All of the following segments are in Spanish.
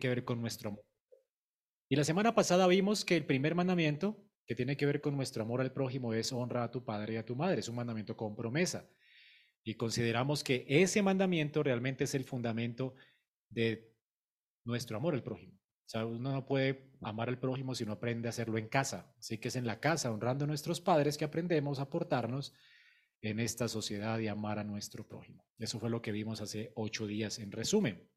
que ver con nuestro amor. Y la semana pasada vimos que el primer mandamiento que tiene que ver con nuestro amor al prójimo es honra a tu padre y a tu madre. Es un mandamiento con promesa. Y consideramos que ese mandamiento realmente es el fundamento de nuestro amor al prójimo. O sea, uno no puede amar al prójimo si no aprende a hacerlo en casa. Así que es en la casa, honrando a nuestros padres, que aprendemos a portarnos en esta sociedad y amar a nuestro prójimo. Eso fue lo que vimos hace ocho días en resumen.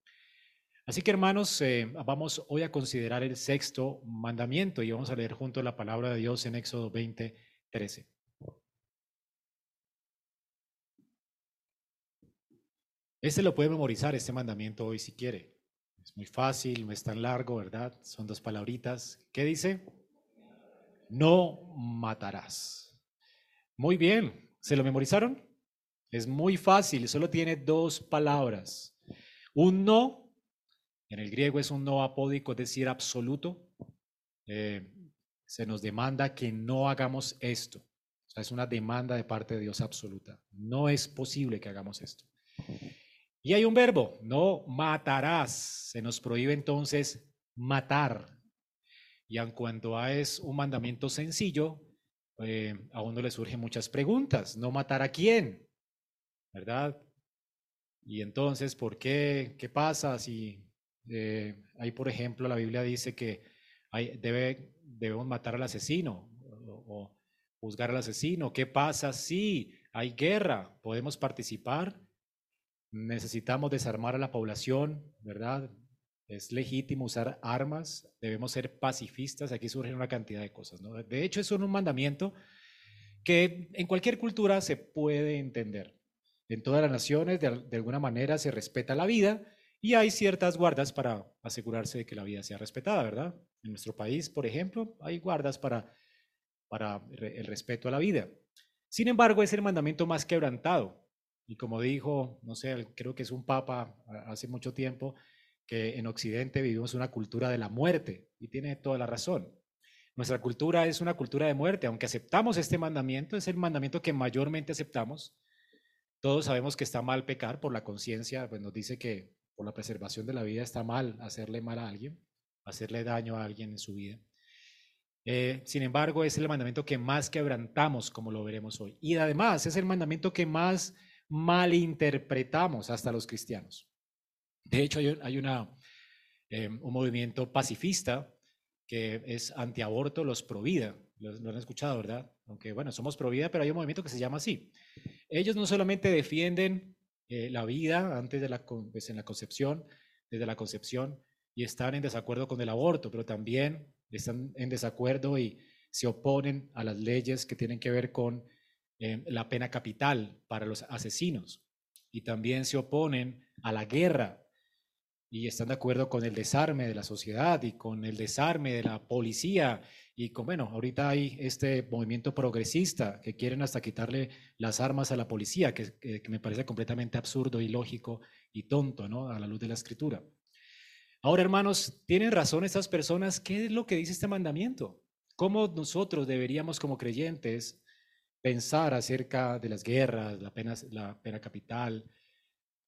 Así que hermanos, eh, vamos hoy a considerar el sexto mandamiento y vamos a leer junto la palabra de Dios en Éxodo 20, 13. Este lo puede memorizar, este mandamiento hoy si quiere. Es muy fácil, no es tan largo, ¿verdad? Son dos palabritas. ¿Qué dice? No matarás. Muy bien, ¿se lo memorizaron? Es muy fácil, solo tiene dos palabras. Un no, en el griego es un no apódico, es decir, absoluto. Eh, se nos demanda que no hagamos esto. O sea, es una demanda de parte de Dios absoluta. No es posible que hagamos esto. Y hay un verbo, no matarás. Se nos prohíbe entonces matar. Y en cuanto a es un mandamiento sencillo, eh, a uno le surgen muchas preguntas. ¿No matar a quién? ¿Verdad? Y entonces, ¿por qué? ¿Qué pasa si eh, ahí, por ejemplo, la Biblia dice que debemos matar al asesino o, o juzgar al asesino? ¿Qué pasa si hay guerra? ¿Podemos participar? necesitamos desarmar a la población, ¿verdad? Es legítimo usar armas, debemos ser pacifistas, aquí surgen una cantidad de cosas, ¿no? De hecho, es un mandamiento que en cualquier cultura se puede entender. En todas las naciones, de, alguna manera, se respeta la vida y hay ciertas guardas para asegurarse de que la vida sea respetada, ¿verdad? En nuestro país, por ejemplo, hay guardas para, para el respeto a la vida. Sin embargo, es el mandamiento más quebrantado y como dijo, no sé, creo que es un papa hace mucho tiempo, que en Occidente vivimos una cultura de la muerte y tiene toda la razón. Nuestra cultura es una cultura de muerte, aunque aceptamos este mandamiento, es el mandamiento que mayormente aceptamos. Todos sabemos que está mal pecar por la conciencia, pues nos dice que por la preservación de la vida está mal hacerle mal a alguien, hacerle daño a alguien en su vida. Eh, sin embargo, es el mandamiento que más quebrantamos, como lo veremos hoy. Y además es el mandamiento que más malinterpretamos hasta los cristianos. De hecho, hay, una, eh, un movimiento pacifista que es antiaborto, los provida. Lo, lo han escuchado, ¿verdad? Aunque, bueno, somos provida, pero hay un movimiento que se llama así. Ellos no solamente defienden eh, la vida antes de la, pues, en la concepción, desde la concepción, y están en desacuerdo con el aborto, pero también están en desacuerdo y se oponen a las leyes que tienen que ver con eh, la pena capital para los asesinos. Y también se oponen a la guerra y están de acuerdo con el desarme de la sociedad y con el desarme de la policía y con, bueno, ahorita hay este movimiento progresista que quieren hasta quitarle las armas a la policía, que, me parece completamente absurdo, ilógico y tonto, ¿no? A la luz de la escritura. Ahora, hermanos, ¿tienen razón estas personas? ¿Qué es lo que dice este mandamiento? ¿Cómo nosotros deberíamos como creyentes pensar acerca de las guerras, la pena, la pena capital,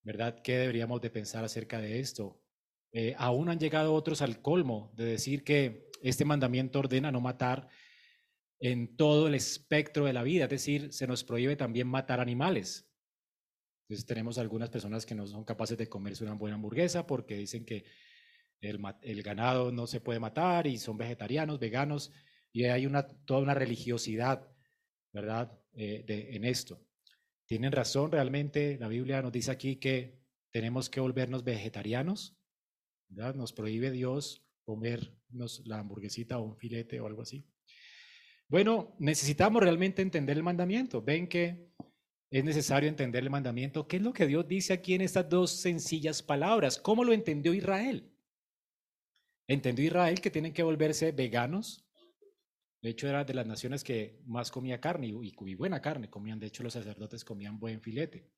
¿verdad? ¿Qué deberíamos de pensar acerca de esto? Eh, aún han llegado otros al colmo de decir que este mandamiento ordena no matar en todo el espectro de la vida, es decir, se nos prohíbe también matar animales. Entonces tenemos algunas personas que no son capaces de comerse una buena hamburguesa porque dicen que el, ganado no se puede matar y son vegetarianos, veganos, y hay toda una religiosidad ¿verdad? Eh, en esto. Tienen razón realmente, la Biblia nos dice aquí que tenemos que volvernos vegetarianos, Nos prohíbe Dios comernos la hamburguesita o un filete o algo así. Bueno, necesitamos realmente entender el mandamiento. Ven que es necesario entender el mandamiento. ¿Qué es lo que Dios dice aquí en estas dos sencillas palabras? ¿Cómo lo entendió Israel? ¿Entendió Israel que tienen que volverse veganos? De hecho, era de las naciones que más comía carne y, buena carne comían. De hecho, los sacerdotes comían buen filete.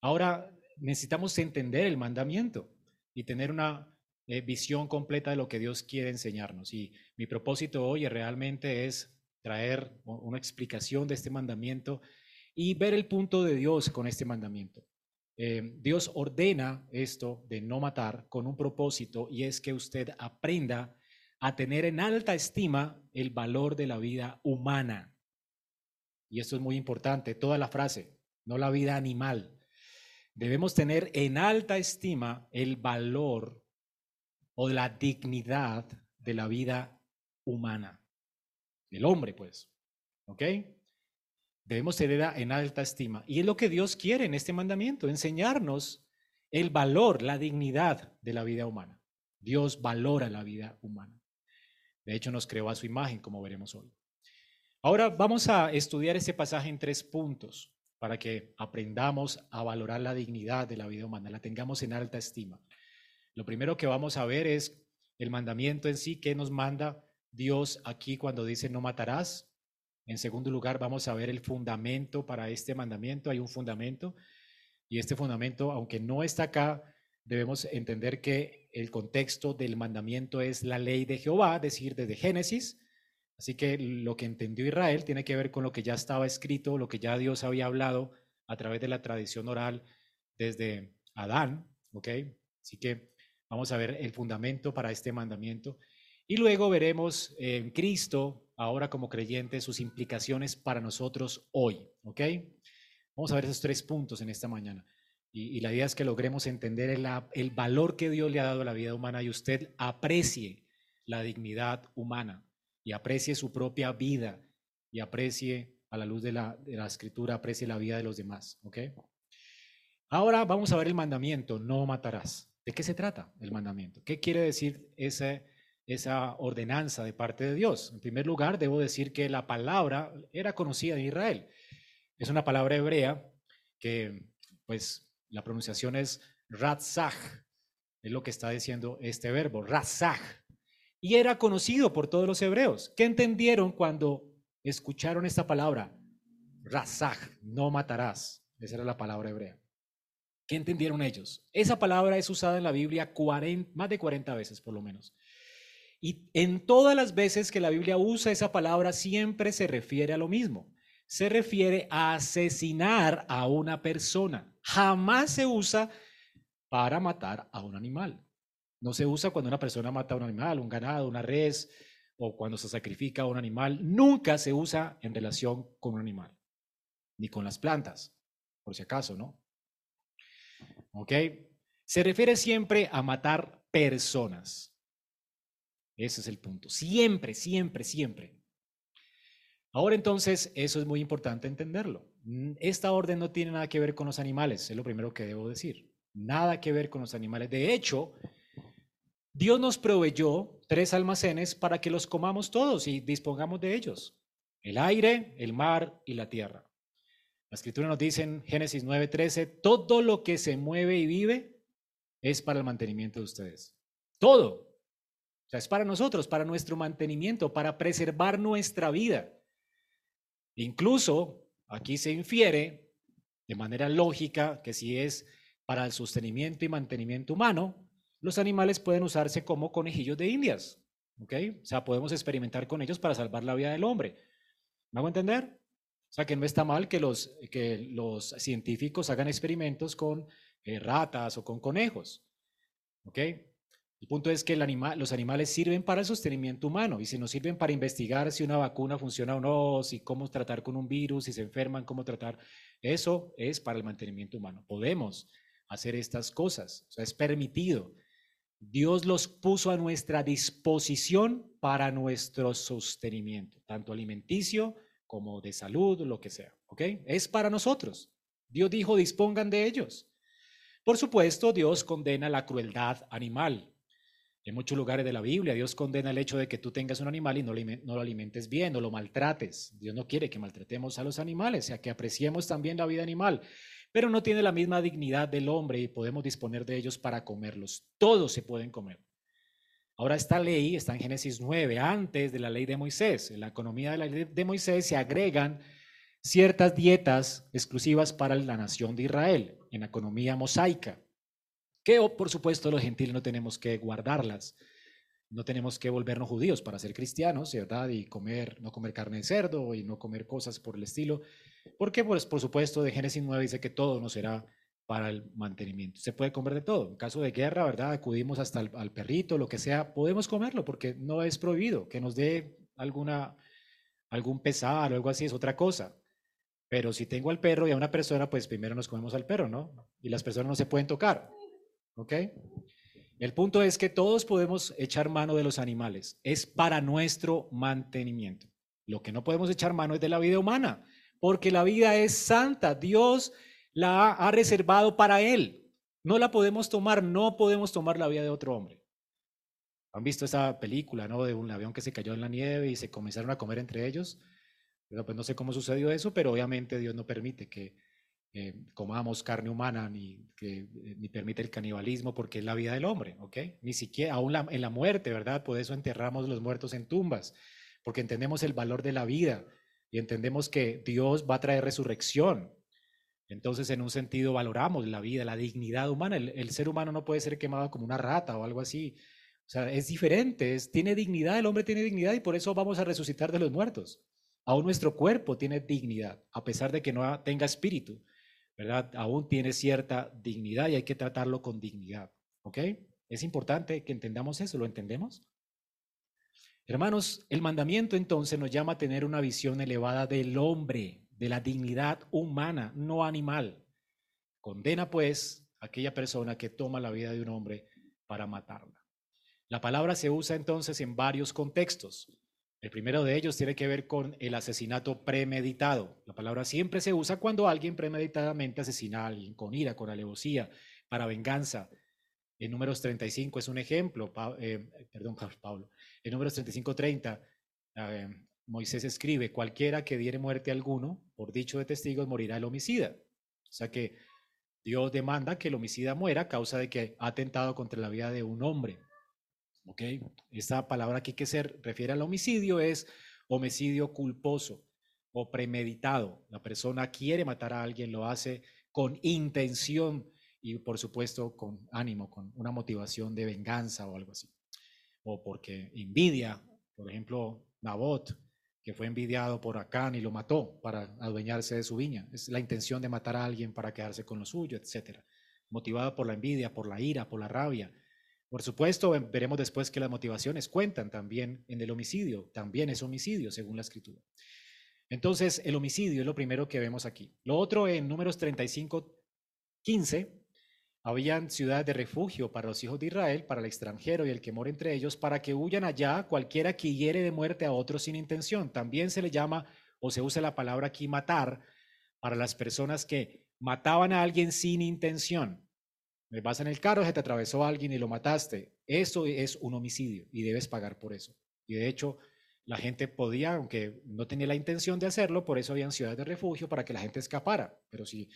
Ahora, necesitamos entender el mandamiento y tener una eh, visión completa de lo que Dios quiere enseñarnos. Y mi propósito hoy realmente es traer una explicación de este mandamiento y ver el punto de Dios con este mandamiento. eh, Dios ordena esto de no matar con un propósito y es que usted aprenda a tener en alta estima el valor de la vida humana. Y esto es muy importante, toda la frase, no la vida animal. Debemos tener en alta estima el valor o la dignidad de la vida humana, del hombre, pues. ¿Ok? Debemos tener en alta estima. Y es lo que Dios quiere en este mandamiento, enseñarnos el valor, la dignidad de la vida humana. Dios valora la vida humana. De hecho, nos creó a su imagen, como veremos hoy. Ahora vamos a estudiar este pasaje en tres puntos para que aprendamos a valorar la dignidad de la vida humana, la tengamos en alta estima. Lo primero que vamos a ver es el mandamiento en sí, que nos manda Dios aquí cuando dice no matarás. En segundo lugar, vamos a ver el fundamento para este mandamiento. Hay un fundamento y este fundamento, aunque no está acá, debemos entender que el contexto del mandamiento es la ley de Jehová, es decir, desde Génesis. Así que lo que entendió Israel tiene que ver con lo que ya estaba escrito, lo que ya Dios había hablado a través de la tradición oral desde Adán, ¿ok? Así que vamos a ver el fundamento para este mandamiento. Y luego veremos en Cristo, ahora como creyente, sus implicaciones para nosotros hoy. ¿Ok? Vamos a ver esos tres puntos en esta mañana. Y, la idea es que logremos entender el, el valor que Dios le ha dado a la vida humana y usted aprecie la dignidad humana y aprecie su propia vida y aprecie a la luz de la, de la escritura, aprecie la vida de los demás. Ahora vamos a ver el mandamiento, no matarás. ¿De qué se trata el mandamiento? ¿Qué quiere decir ese esa ordenanza de parte de Dios. En primer lugar, debo decir que la palabra era conocida en Israel. Es una palabra hebrea que, pues, la pronunciación es ratzach, es lo que está diciendo este verbo, ratzach. Y era conocido por todos los hebreos. ¿Qué entendieron cuando escucharon esta palabra? Ratzach, no matarás. Esa era la palabra hebrea. ¿Qué entendieron ellos? Esa palabra es usada en la Biblia más de 40 veces por lo menos. Y en todas las veces que la Biblia usa esa palabra siempre se refiere a lo mismo. Se refiere a asesinar a una persona. Jamás se usa para matar a un animal. No se usa cuando una persona mata a un animal, un ganado, una res, o cuando se sacrifica a un animal. Nunca se usa en relación con un animal, ni con las plantas, por si acaso, ¿no? ¿Ok? Se refiere siempre a matar personas. Ese es el punto. Siempre, siempre, siempre. Ahora entonces, eso es muy importante entenderlo. Esta orden no tiene nada que ver con los animales, es lo primero que debo decir. Nada que ver con los animales. De hecho, Dios nos proveyó tres almacenes para que los comamos todos y dispongamos de ellos. El aire, el mar y la tierra. La escritura nos dice en Génesis 9:13, todo lo que se mueve y vive es para el mantenimiento de ustedes. Todo. O sea, es para nosotros, para nuestro mantenimiento, para preservar nuestra vida. Incluso aquí se infiere de manera lógica que si es para el sostenimiento y mantenimiento humano, los animales pueden usarse como conejillos de indias. ¿Ok? O sea, podemos experimentar con ellos para salvar la vida del hombre. ¿Me hago entender? O sea, que no está mal que los, que los científicos hagan experimentos con eh, ratas o con conejos. ¿Ok? El punto es que los animales sirven para el sostenimiento humano y si nos sirven para investigar si una vacuna funciona o no, si cómo tratar con un virus, si se enferman, cómo tratar, eso es para el mantenimiento humano. Podemos hacer estas cosas, o sea, es permitido. Dios los puso a nuestra disposición para nuestro sostenimiento, tanto alimenticio como de salud, lo que sea, ¿ok? Es para nosotros. Dios dijo, dispongan de ellos. Por supuesto, Dios condena la crueldad animal. En muchos lugares de la Biblia Dios condena el hecho de que tú tengas un animal y no lo alimentes bien o lo maltrates. Dios no quiere que maltratemos a los animales, o sea, que apreciemos también la vida animal, pero no tiene la misma dignidad del hombre y podemos disponer de ellos para comerlos. Todos se pueden comer. Ahora esta ley está en Génesis 9, antes de la ley de Moisés. En la economía de la ley de Moisés se agregan ciertas dietas exclusivas para la nación de Israel, en la economía mosaica que por supuesto los gentiles no tenemos que guardarlas. No tenemos que volvernos judíos para ser cristianos, ¿verdad? Y comer, no comer carne de cerdo y no comer cosas por el estilo. Porque, pues, por supuesto, de Génesis 9 dice que todo nos será para el mantenimiento. Se puede comer de todo. En caso de guerra, ¿verdad? Acudimos hasta al perrito, lo que sea, podemos comerlo porque no es prohibido. Que nos dé alguna, algún pesar o algo así es otra cosa. Pero si tengo al perro y a una persona, pues primero nos comemos al perro, ¿no? Y las personas no se pueden tocar. ¿Ok? El punto es que todos podemos echar mano de los animales. Es para nuestro mantenimiento. Lo que no podemos echar mano es de la vida humana, porque la vida es santa. Dios la ha reservado para Él. No la podemos tomar, no podemos tomar la vida de otro hombre. ¿Han visto esa película, no? De un avión que se cayó en la nieve y se comenzaron a comer entre ellos. Pero pues no sé cómo sucedió eso, pero obviamente Dios no permite que eh, comamos carne humana ni, que, eh, ni permite el canibalismo porque es la vida del hombre, ¿ok? Ni siquiera, aún en la muerte, ¿verdad? Por eso enterramos los muertos en tumbas, porque entendemos el valor de la vida y entendemos que Dios va a traer resurrección. Entonces, en un sentido, valoramos la vida, la dignidad humana. El, ser humano no puede ser quemado como una rata o algo así. O sea, es diferente, es, tiene dignidad, el hombre tiene dignidad y por eso vamos a resucitar de los muertos. Aún nuestro cuerpo tiene dignidad, a pesar de que no tenga espíritu, ¿verdad? Aún tiene cierta dignidad y hay que tratarlo con dignidad, ¿ok? Es importante que entendamos eso, ¿lo entendemos? Hermanos, el mandamiento entonces nos llama a tener una visión elevada del hombre, de la dignidad humana, no animal. Condena pues a aquella persona que toma la vida de un hombre para matarla. La palabra se usa entonces en varios contextos. El primero de ellos tiene que ver con el asesinato premeditado. La palabra siempre se usa cuando alguien premeditadamente asesina a alguien con ira, con alevosía, para venganza. En números 35 es un ejemplo, eh, perdón, Pablo. En números 35, 30, eh, Moisés escribe, cualquiera que diere muerte a alguno, por dicho de testigos, morirá el homicida. O sea que Dios demanda que el homicida muera a causa de que ha atentado contra la vida de un hombre. ¿Ok? Esta palabra aquí que se refiere al homicidio es homicidio culposo o premeditado. La persona quiere matar a alguien, lo hace con intención y por supuesto con ánimo, con una motivación de venganza o algo así. O porque envidia, por ejemplo, Nabot, que fue envidiado por Acán y lo mató para adueñarse de su viña. Es la intención de matar a alguien para quedarse con lo suyo, etc. Motivado por la envidia, por la ira, por la rabia. Por supuesto, veremos después que las motivaciones cuentan también en el homicidio, también es homicidio según la escritura. Entonces, el homicidio es lo primero que vemos aquí. Lo otro en números 35, 15, habían ciudades de refugio para los hijos de Israel, para el extranjero y el que mora entre ellos, para que huyan allá cualquiera que hiere de muerte a otro sin intención. También se le llama, o se usa la palabra aquí, matar, para las personas que mataban a alguien sin intención. Me vas en el carro, se te atravesó alguien y lo mataste. Eso es un homicidio y debes pagar por eso. Y de hecho, la gente podía, aunque no tenía la intención de hacerlo, por eso habían ciudades de refugio para que la gente escapara. Pero si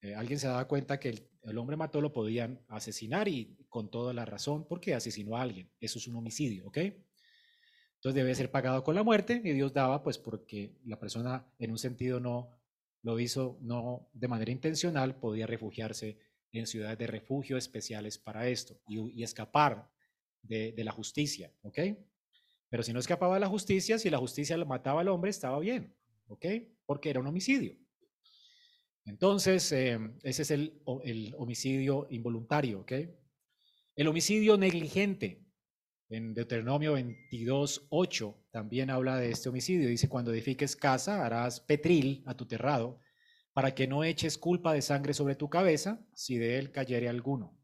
eh, alguien se daba cuenta que el, el, hombre mató, lo podían asesinar y con toda la razón porque asesinó a alguien. Eso es un homicidio, ¿ok? Entonces debe ser pagado con la muerte y Dios daba, pues porque la persona en un sentido no lo hizo, no de manera intencional, podía refugiarse en ciudades de refugio especiales para esto y, escapar de, la justicia, ¿ok? Pero si no escapaba de la justicia, si la justicia lo mataba al hombre, estaba bien, ¿ok? Porque era un homicidio. Entonces, eh, ese es el, el, homicidio involuntario, ¿ok? El homicidio negligente. En Deuteronomio 22, 8 también habla de este homicidio. Dice, cuando edifiques casa, harás petril a tu terrado para que no eches culpa de sangre sobre tu cabeza si de él cayere alguno.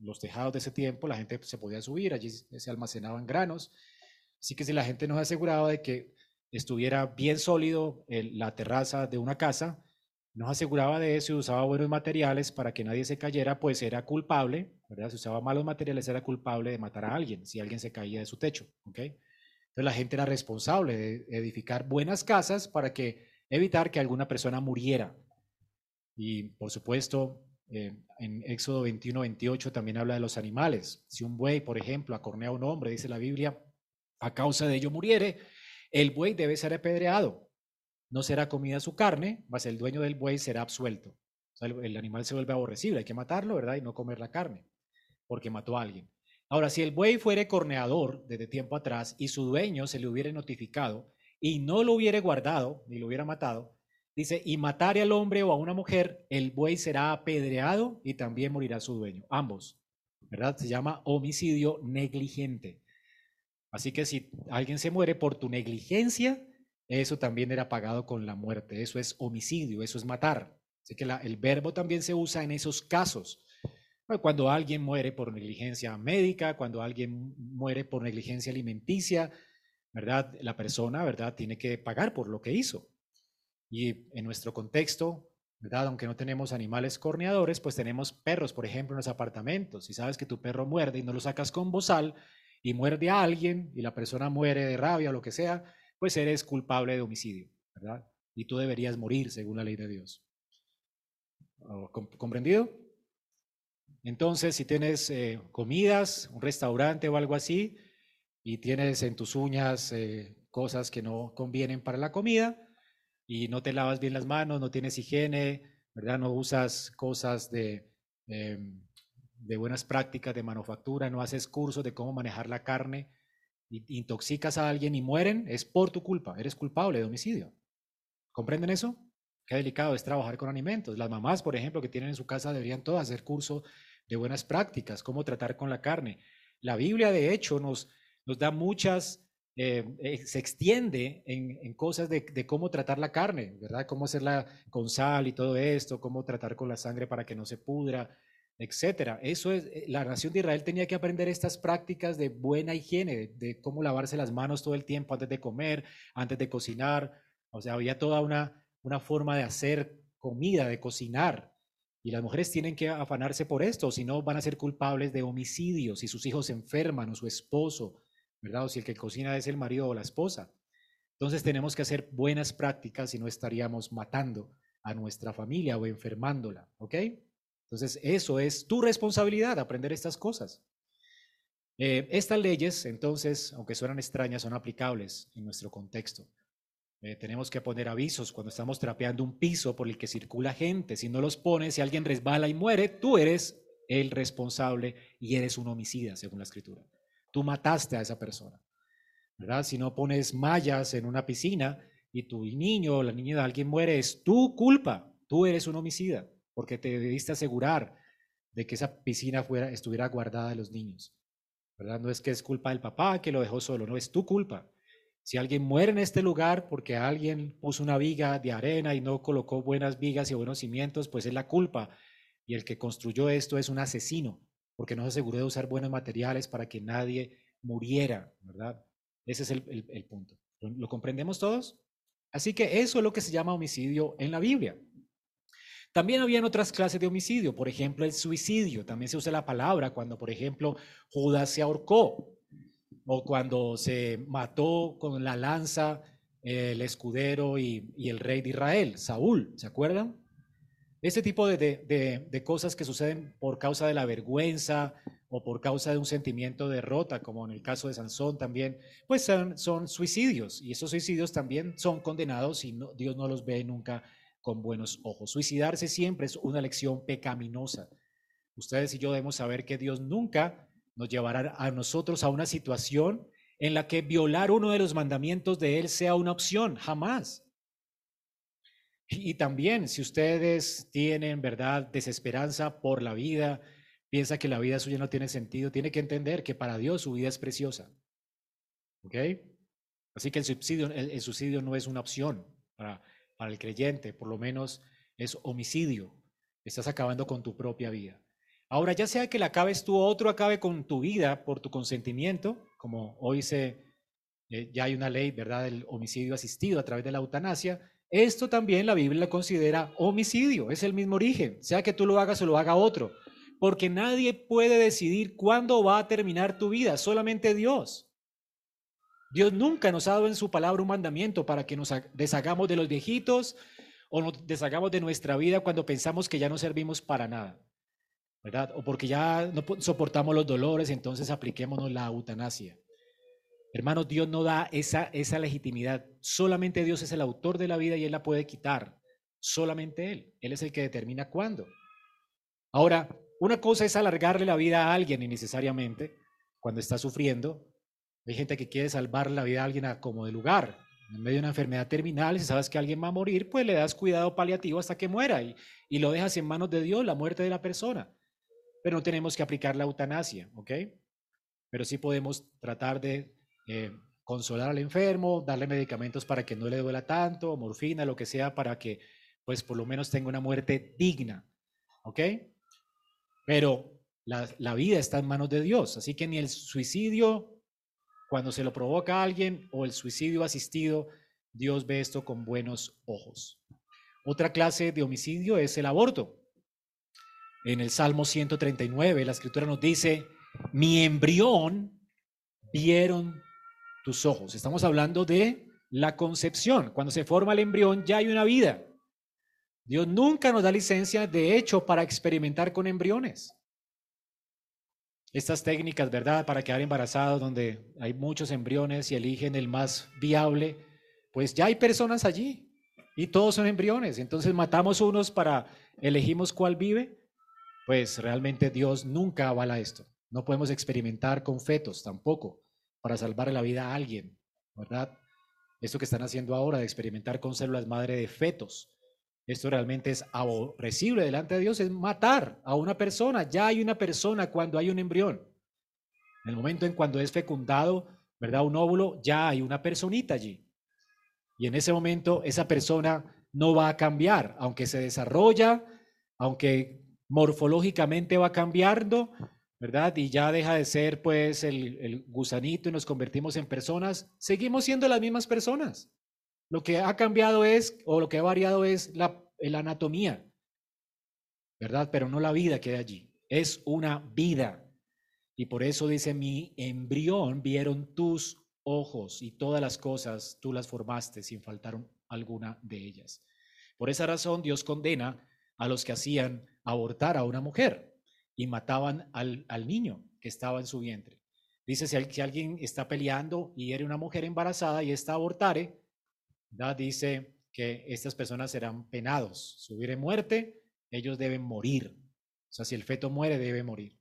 Los tejados de ese tiempo la gente se podía subir, allí se almacenaban granos, así que si la gente nos aseguraba de que estuviera bien sólido la terraza de una casa, nos aseguraba de eso y usaba buenos materiales para que nadie se cayera, pues era culpable, ¿verdad? Si usaba malos materiales era culpable de matar a alguien, si alguien se caía de su techo, ¿ok? Entonces la gente era responsable de edificar buenas casas para que evitar que alguna persona muriera y por supuesto, eh, en Éxodo 21, 28 también habla de los animales. Si un buey, por ejemplo, acornea a un hombre, dice la Biblia, a causa de ello muriere, el buey debe ser apedreado. No será comida su carne, mas el dueño del buey será absuelto. el, animal se vuelve aborrecible, hay que matarlo, ¿verdad? Y no comer la carne, porque mató a alguien. Ahora, si el buey fuere corneador desde tiempo atrás y su dueño se le hubiera notificado y no lo hubiera guardado ni lo hubiera matado, Dice, y matare al hombre o a una mujer, el buey será apedreado y también morirá su dueño. Ambos, ¿verdad? Se llama homicidio negligente. Así que si alguien se muere por tu negligencia, eso también era pagado con la muerte. Eso es homicidio, eso es matar. Así que el verbo también se usa en esos casos. Cuando alguien muere por negligencia médica, cuando alguien muere por negligencia alimenticia, ¿verdad? La persona, ¿verdad? Tiene que pagar por lo que hizo. Y en nuestro contexto, ¿verdad? Aunque no tenemos animales corneadores, pues tenemos perros, por ejemplo, en los apartamentos. Si sabes que tu perro muerde y no lo sacas con bozal y muerde a alguien y la persona muere de rabia o lo que sea, pues eres culpable de homicidio, ¿verdad? Y tú deberías morir según la ley de Dios. ¿Comprendido? Entonces, si tienes eh, comidas, un restaurante o algo así, y tienes en tus uñas eh, cosas que no convienen para la comida, y no te lavas bien las manos, no tienes higiene, ¿verdad? No usas cosas de, em, de buenas prácticas de manufactura, no haces cursos de cómo manejar la carne, intoxicas a alguien y mueren, es por tu culpa, eres culpable de homicidio. ¿Comprenden eso? Qué delicado es trabajar con alimentos. Las mamás, por ejemplo, que tienen en su casa deberían todas hacer curso de buenas prácticas, cómo tratar con la carne. La Biblia, de hecho, nos, nos da muchas, eh, eh, se extiende en, cosas de, cómo tratar la carne, ¿verdad? Cómo hacerla con sal y todo esto, cómo tratar con la sangre para que no se pudra, etcétera. Eso es, eh, la nación de Israel tenía que aprender estas prácticas de buena higiene, de, cómo lavarse las manos todo el tiempo antes de comer, antes de cocinar. O sea, había toda una, una forma de hacer comida, de cocinar. Y las mujeres tienen que afanarse por esto, si no van a ser culpables de homicidio, si sus hijos enferman o su esposo, ¿verdad? O si el que cocina es el marido o la esposa. Entonces tenemos que hacer buenas prácticas y no estaríamos matando a nuestra familia o enfermándola, ¿ok? Entonces, eso es tu responsabilidad, aprender estas cosas. Eh, estas leyes, entonces, aunque suenan extrañas, son aplicables en nuestro contexto. Eh, tenemos que poner avisos cuando estamos trapeando un piso por el que circula gente. Si no los pones, si alguien resbala y muere, tú eres el responsable y eres un homicida, según la escritura. Tú mataste a esa persona. ¿verdad? Si no pones mallas en una piscina y tu niño o la niña de alguien muere, es tu culpa. Tú eres un homicida porque te debiste asegurar de que esa piscina fuera, estuviera guardada de los niños. ¿verdad? No es que es culpa del papá que lo dejó solo, no es tu culpa. Si alguien muere en este lugar porque alguien puso una viga de arena y no colocó buenas vigas y buenos cimientos, pues es la culpa. Y el que construyó esto es un asesino, porque no se aseguró de usar buenos materiales para que nadie muriera, ¿verdad? Ese es el punto. ¿Lo comprendemos todos? Así que eso es lo que se llama homicidio en la Biblia. También habían otras clases de homicidio, por ejemplo, el suicidio. También se usa la palabra cuando, por ejemplo, Judas se ahorcó o cuando se mató con la lanza el escudero y, el rey de Israel, Saúl, ¿se acuerdan? Este tipo de, cosas que suceden por causa de la vergüenza o por causa de un sentimiento de derrota, como en el caso de Sansón también, pues son, son suicidios y esos suicidios también son condenados y Dios no los ve nunca con buenos ojos. Suicidarse siempre es una lección pecaminosa. Ustedes y yo debemos saber que Dios nunca nos llevará a nosotros a una situación en la que violar uno de los mandamientos de Él sea una opción, jamás. Y también, si ustedes tienen, verdad, desesperanza por la vida, piensa que la vida suya no tiene sentido, tiene que entender que para Dios su vida es preciosa. ¿Ok? Así que el suicidio, el suicidio no es una opción para, para el creyente, por lo menos es homicidio. Estás acabando con tu propia vida. Ahora, ya sea que la acabes tú o otro acabe con tu vida por tu consentimiento, como hoy se, eh, ya hay una ley, ¿verdad?, del homicidio asistido a través de la eutanasia, esto también la Biblia considera homicidio, es el mismo origen, sea que tú lo hagas o lo haga otro, porque nadie puede decidir cuándo va a terminar tu vida, solamente Dios. Dios nunca nos ha dado en su palabra un mandamiento para que nos deshagamos de los viejitos o nos deshagamos de nuestra vida cuando pensamos que ya no servimos para nada, ¿verdad? O porque ya no soportamos los dolores, entonces apliquémonos la eutanasia. Hermanos, Dios no da esa, esa legitimidad. Solamente Dios es el autor de la vida y Él la puede quitar. Solamente Él. Él es el que determina cuándo. Ahora, una cosa es alargarle la vida a alguien innecesariamente cuando está sufriendo, hay gente que quiere salvar la vida a alguien a como de lugar, En medio de una enfermedad terminal, si sabes que alguien va a morir, pues le das cuidado paliativo hasta que muera y, y lo dejas en manos de Dios, la muerte de la persona. Pero no tenemos que aplicar la eutanasia, ¿ok? Pero sí podemos tratar de eh, consolar al enfermo, darle medicamentos para que no le duela tanto, morfina, lo que sea, para que pues por lo menos tenga una muerte digna, ¿ok? Pero la, la vida está en manos de Dios, así que ni el suicidio cuando se lo provoca a alguien o el suicidio asistido, Dios ve esto con buenos ojos. Otra clase de homicidio es el aborto. En el Salmo 139, la escritura nos dice, mi embrión vieron tus ojos. Estamos hablando de la concepción. Cuando se forma el embrión ya hay una vida. Dios nunca nos da licencia, de hecho, para experimentar con embriones estas técnicas, ¿verdad? Para quedar embarazados, donde hay muchos embriones y eligen el más viable, pues ya hay personas allí y todos son embriones. Entonces matamos unos para elegimos cuál vive. Pues realmente Dios nunca avala esto. No podemos experimentar con fetos tampoco para salvar la vida a alguien, ¿verdad? Esto que están haciendo ahora de experimentar con células madre de fetos esto realmente es aborrecible delante de Dios, es matar a una persona. Ya hay una persona cuando hay un embrión. En el momento en cuando es fecundado, ¿verdad? Un óvulo, ya hay una personita allí. Y en ese momento esa persona no va a cambiar, aunque se desarrolla, aunque morfológicamente va cambiando, ¿verdad? Y ya deja de ser pues el, gusanito y nos convertimos en personas, seguimos siendo las mismas personas. Lo que ha cambiado es, o lo que ha variado es la, anatomía, ¿verdad? Pero no la vida que hay allí. Es una vida. Y por eso dice, mi embrión vieron tus ojos y todas las cosas tú las formaste sin faltar alguna de ellas. Por esa razón Dios condena a los que hacían abortar a una mujer y mataban al, al niño que estaba en su vientre. Dice, si, alguien está peleando y era una mujer embarazada y está abortare, dice que estas personas serán penados. Si hubiere muerte, ellos deben morir. O sea, si el feto muere, debe morir.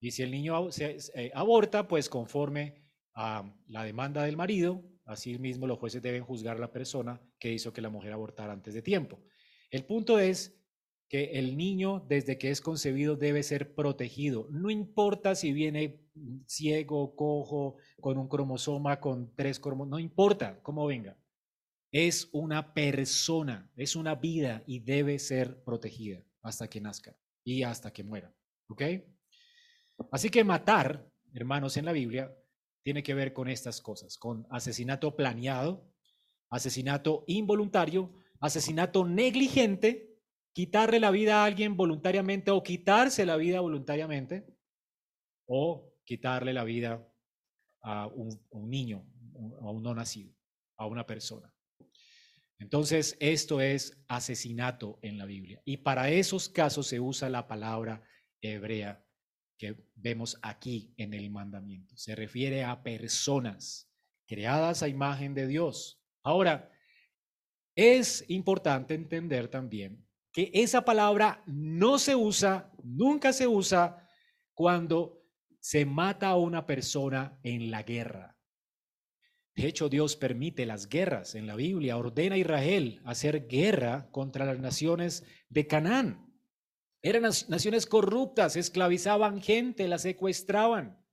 Y si el niño se, eh, aborta, pues conforme a la demanda del marido, así mismo los jueces deben juzgar a la persona que hizo que la mujer abortara antes de tiempo. El punto es que el niño desde que es concebido debe ser protegido. No importa si viene ciego, cojo, con un cromosoma, con tres cromosomas, no importa cómo venga es una persona, es una vida y debe ser protegida hasta que nazca y hasta que muera. ¿Ok? Así que matar, hermanos, en la Biblia tiene que ver con estas cosas, con asesinato planeado, asesinato involuntario, asesinato negligente, quitarle la vida a alguien voluntariamente o quitarse la vida voluntariamente, o quitarle la vida a un, niño, a un no nacido, a una persona. Entonces, esto es asesinato en la Biblia. Y para esos casos se usa la palabra hebrea que vemos aquí en el mandamiento. Se refiere a personas creadas a imagen de Dios. Ahora, es importante entender también que esa palabra no se usa, nunca se usa cuando se mata a una persona en la guerra. De hecho, Dios permite las guerras en la Biblia, ordena a Israel hacer guerra contra las naciones de Canaán. Eran naciones corruptas, esclavizaban gente, las secuestraban,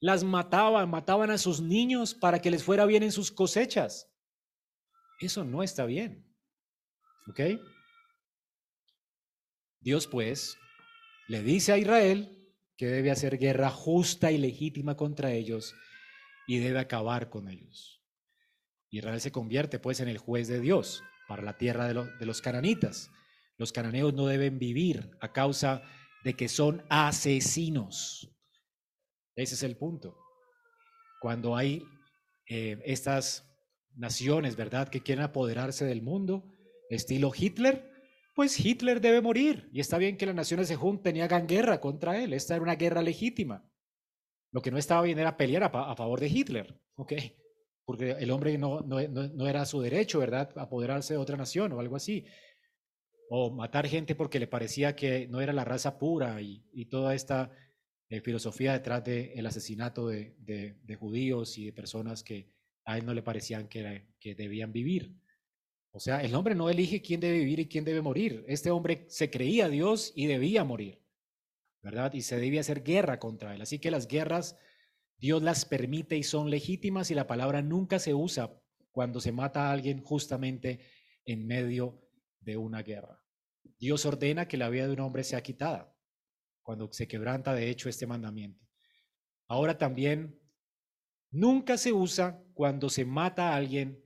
las mataban, mataban a sus niños para que les fuera bien en sus cosechas. Eso no está bien. ¿Ok? Dios pues le dice a Israel que debe hacer guerra justa y legítima contra ellos y debe acabar con ellos. Israel se convierte pues en el juez de Dios para la tierra de, los cananitas. Los cananeos no deben vivir a causa de que son asesinos. Ese es el punto. Cuando hay eh, estas naciones, ¿verdad?, que quieren apoderarse del mundo, estilo Hitler, pues Hitler debe morir. Y está bien que las naciones se junten y hagan guerra contra él. Esta era una guerra legítima. Lo que no estaba bien era pelear a, favor de Hitler, ¿ok? Porque el hombre no, era su derecho, ¿verdad? Apoderarse de otra nación o algo así. O matar gente porque le parecía que no era la raza pura y, toda esta eh, filosofía detrás del asesinato de, de, judíos y de personas que a él no le parecían que debían vivir. O sea, el hombre no elige quién debe vivir y quién debe morir. Este hombre se creía Dios y debía morir, ¿verdad? Y se debía hacer guerra contra él. Así que las guerras Dios las permite y son legítimas y la palabra nunca se usa cuando se mata a alguien justamente en medio de una guerra. Dios ordena que la vida de un hombre sea quitada cuando se quebranta de hecho este mandamiento. Ahora también, nunca se usa cuando se mata a alguien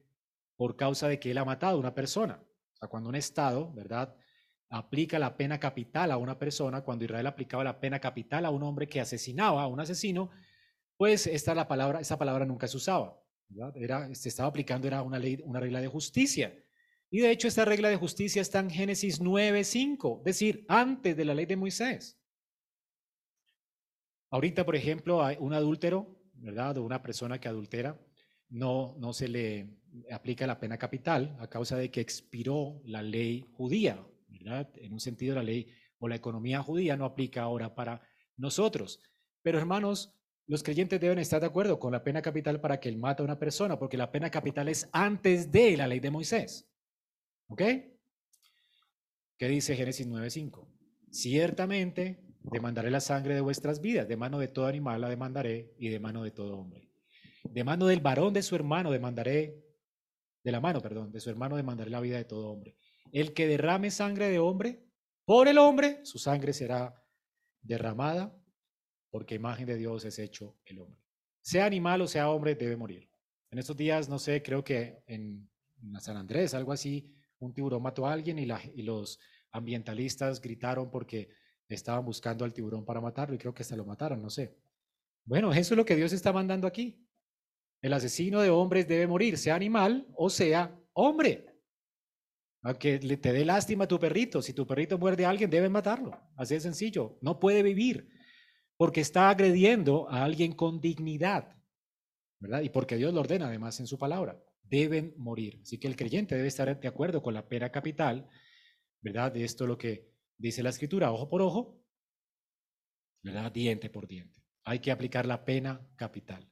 por causa de que él ha matado a una persona. O sea, cuando un Estado, ¿verdad? Aplica la pena capital a una persona, cuando Israel aplicaba la pena capital a un hombre que asesinaba a un asesino, pues esta la palabra, esa palabra nunca se usaba. Era, se estaba aplicando era una ley, una regla de justicia. Y de hecho esta regla de justicia está en Génesis 9:5, es decir, antes de la ley de Moisés. Ahorita, por ejemplo, hay un adúltero, ¿verdad? O una persona que adultera, no, no se le aplica la pena capital a causa de que expiró la ley judía, ¿verdad? En un sentido, la ley o la economía judía no aplica ahora para nosotros. Pero hermanos, los creyentes deben estar de acuerdo con la pena capital para que él mate a una persona, porque la pena capital es antes de la ley de Moisés. ¿Ok? ¿Qué dice Génesis 9:5? Ciertamente demandaré la sangre de vuestras vidas, de mano de todo animal la demandaré y de mano de todo hombre. De mano del varón de su hermano demandaré, de la mano, perdón, de su hermano demandaré la vida de todo hombre. El que derrame sangre de hombre, por el hombre, su sangre será derramada porque imagen de Dios es hecho el hombre. Sea animal o sea hombre, debe morir. En estos días, no sé, creo que en, San Andrés, algo así, un tiburón mató a alguien y, y los ambientalistas gritaron porque estaban buscando al tiburón para matarlo y creo que hasta lo mataron, no sé. Bueno, eso es lo que Dios está mandando aquí. El asesino de hombres debe morir, sea animal o sea hombre. Aunque te dé lástima tu perrito, si tu perrito muerde a alguien, debe matarlo. Así de sencillo. No puede vivir porque está agrediendo a alguien con dignidad, ¿verdad? Y porque Dios lo ordena además en su palabra, deben morir. Así que el creyente debe estar de acuerdo con la pena capital, ¿verdad? De esto lo que dice la escritura, ojo por ojo, ¿verdad? Diente por diente. Hay que aplicar la pena capital.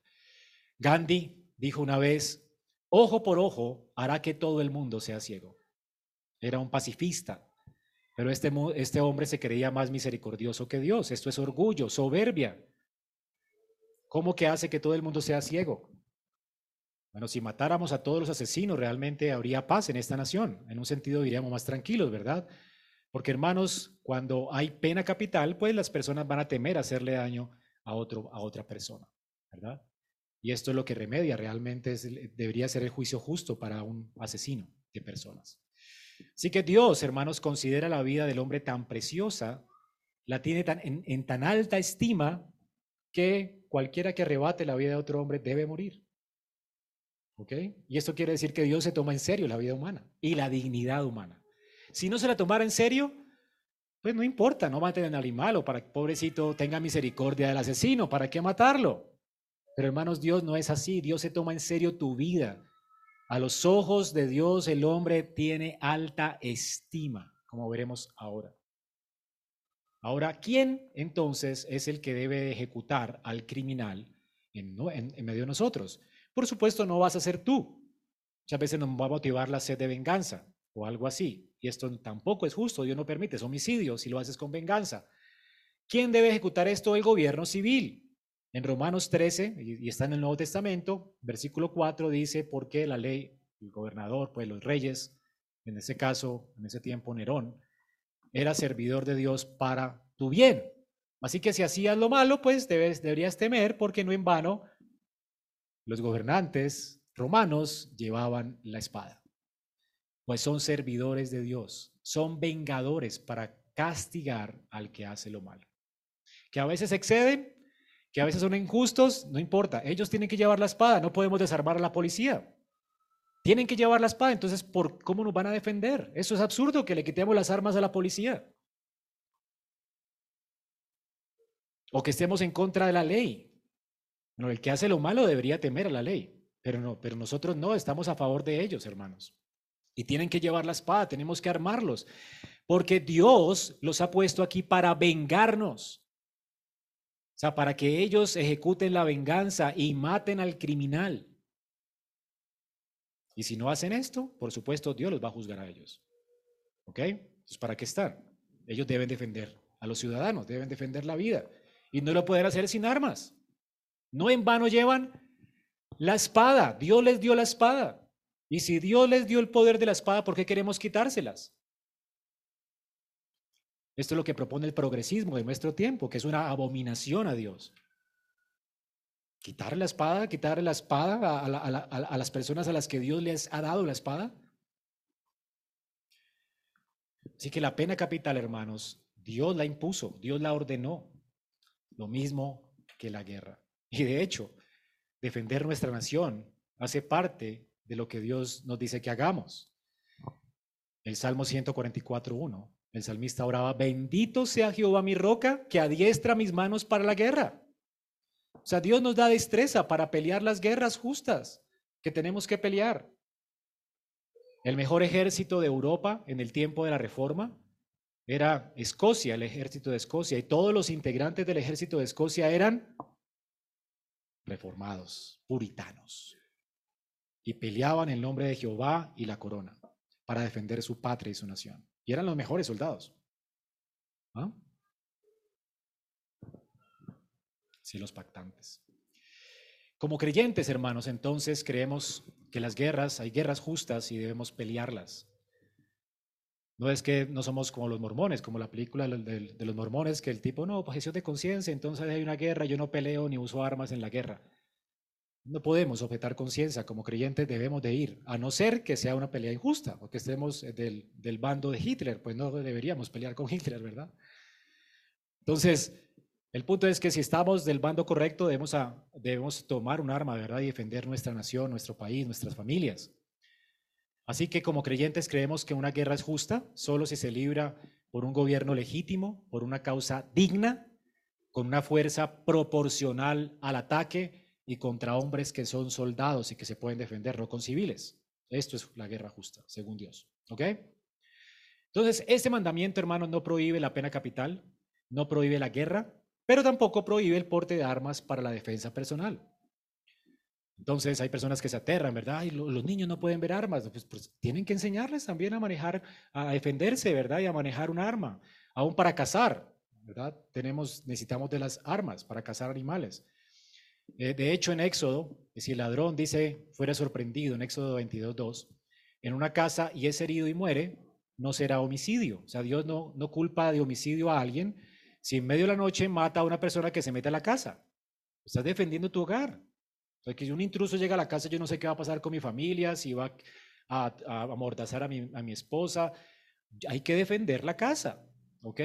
Gandhi dijo una vez, ojo por ojo hará que todo el mundo sea ciego. Era un pacifista, pero este, este hombre se creía más misericordioso que Dios. Esto es orgullo, soberbia. ¿Cómo que hace que todo el mundo sea ciego? Bueno, si matáramos a todos los asesinos, realmente habría paz en esta nación. En un sentido, iríamos más tranquilos, ¿verdad? Porque hermanos, cuando hay pena capital, pues las personas van a temer hacerle daño a, otro, a otra persona, ¿verdad? Y esto es lo que remedia, realmente debería ser el juicio justo para un asesino de personas. Así que Dios, hermanos, considera la vida del hombre tan preciosa, la tiene en, tan alta estima, que cualquiera que arrebate la vida de otro hombre debe morir. ¿Ok? Y esto quiere decir que Dios se toma en serio la vida humana y la dignidad humana. Si no se la tomara en serio, pues no importa, no maten al animal o para que pobrecito tenga misericordia del asesino, ¿para qué matarlo? Pero hermanos, Dios no es así, Dios se toma en serio tu vida, a los ojos de Dios el hombre tiene alta estima, como veremos ahora. Ahora, ¿quién entonces es el que debe ejecutar al criminal en, medio de nosotros? Por supuesto, no vas a ser tú. Muchas veces nos va a motivar la sed de venganza o algo así. Y esto tampoco es justo, Dios no permite, es homicidio si lo haces con venganza. ¿Quién debe ejecutar esto? El gobierno civil. En Romanos 13, y está en el Nuevo Testamento, versículo 4 dice, porque la ley, el gobernador, pues los reyes, en ese caso, en ese tiempo Nerón, era servidor de Dios para tu bien. Así que si hacías lo malo, pues debes, deberías temer, porque no en vano los gobernantes romanos llevaban la espada. Pues son servidores de Dios, son vengadores para castigar al que hace lo malo. Que a veces exceden, que a veces son injustos, no importa, ellos tienen que llevar la espada, no podemos desarmar a la policía. Tienen que llevar la espada, entonces, ¿por cómo nos van a defender? Eso es absurdo que le quitemos las armas a la policía. O que estemos en contra de la ley. El que hace lo malo debería temer a la ley, pero no, pero nosotros no, estamos a favor de ellos, hermanos. Y tienen que llevar la espada, tenemos que armarlos, porque Dios los ha puesto aquí para vengarnos. O sea, para que ellos ejecuten la venganza y maten al criminal. Y si no hacen esto, por supuesto, Dios los va a juzgar a ellos. ¿Ok? Entonces, ¿para qué están? Ellos deben defender a los ciudadanos, deben defender la vida. Y no lo pueden hacer sin armas. No en vano llevan la espada. Dios les dio la espada. Y si Dios les dio el poder de la espada, ¿por qué queremos quitárselas? Esto es lo que propone el progresismo de nuestro tiempo, que es una abominación a Dios. Quitarle la espada, quitarle la espada a, las personas a las que Dios les ha dado la espada. Así que la pena capital, hermanos, Dios la impuso, Dios la ordenó. Lo mismo que la guerra. Y de hecho, defender nuestra nación hace parte de lo que Dios nos dice que hagamos. El Salmo 144.1, el salmista oraba, bendito sea Jehová mi roca, que adiestra mis manos para la guerra. O sea, Dios nos da destreza para pelear las guerras justas que tenemos que pelear. El mejor ejército de Europa en el tiempo de la Reforma era Escocia, el ejército de Escocia, y todos los integrantes del ejército de Escocia eran reformados, puritanos, y peleaban en nombre de Jehová y la corona para defender su patria y su nación. Y eran los mejores soldados. ¿Ah? Sí, los pactantes. Como creyentes, hermanos, entonces creemos que las guerras, hay guerras justas y debemos pelearlas. No es que no somos como los mormones, como la película de, los mormones, que el tipo, no, objeción de conciencia, entonces hay una guerra, yo no peleo ni uso armas en la guerra. No podemos objetar conciencia, como creyentes debemos de ir, a no ser que sea una pelea injusta, o que estemos del, del bando de Hitler, pues no deberíamos pelear con Hitler, ¿verdad? Entonces, el punto es que si estamos del bando correcto, debemos, debemos tomar un arma, ¿verdad? Y defender nuestra nación, nuestro país, nuestras familias. Así que como creyentes creemos que una guerra es justa solo si se libra por un gobierno legítimo, por una causa digna, con una fuerza proporcional al ataque y contra hombres que son soldados y que se pueden defender, no con civiles. Esto es la guerra justa, según Dios. ¿Ok? Entonces, este mandamiento, hermanos, no prohíbe la pena capital, no prohíbe la guerra, pero tampoco prohíbe el porte de armas para la defensa personal. Entonces hay personas que se aterran, ¿verdad? Y los niños no pueden ver armas. Pues, pues, tienen que enseñarles también a manejar, a defenderse, ¿verdad? Y a manejar un arma, aún para cazar, ¿verdad? Tenemos, necesitamos de las armas para cazar animales. Eh, de hecho, en Éxodo, si el ladrón dice, fuera sorprendido, en Éxodo 22.2, en una casa y es herido y muere, no será homicidio. O sea, Dios no, no culpa de homicidio a alguien si en medio de la noche mata a una persona que se mete a la casa. Estás defendiendo tu hogar sea, que si un intruso llega a la casa, yo no sé qué va a pasar con mi familia, si va a, amordazar a mi, a mi esposa. Hay que defender la casa, ¿ok?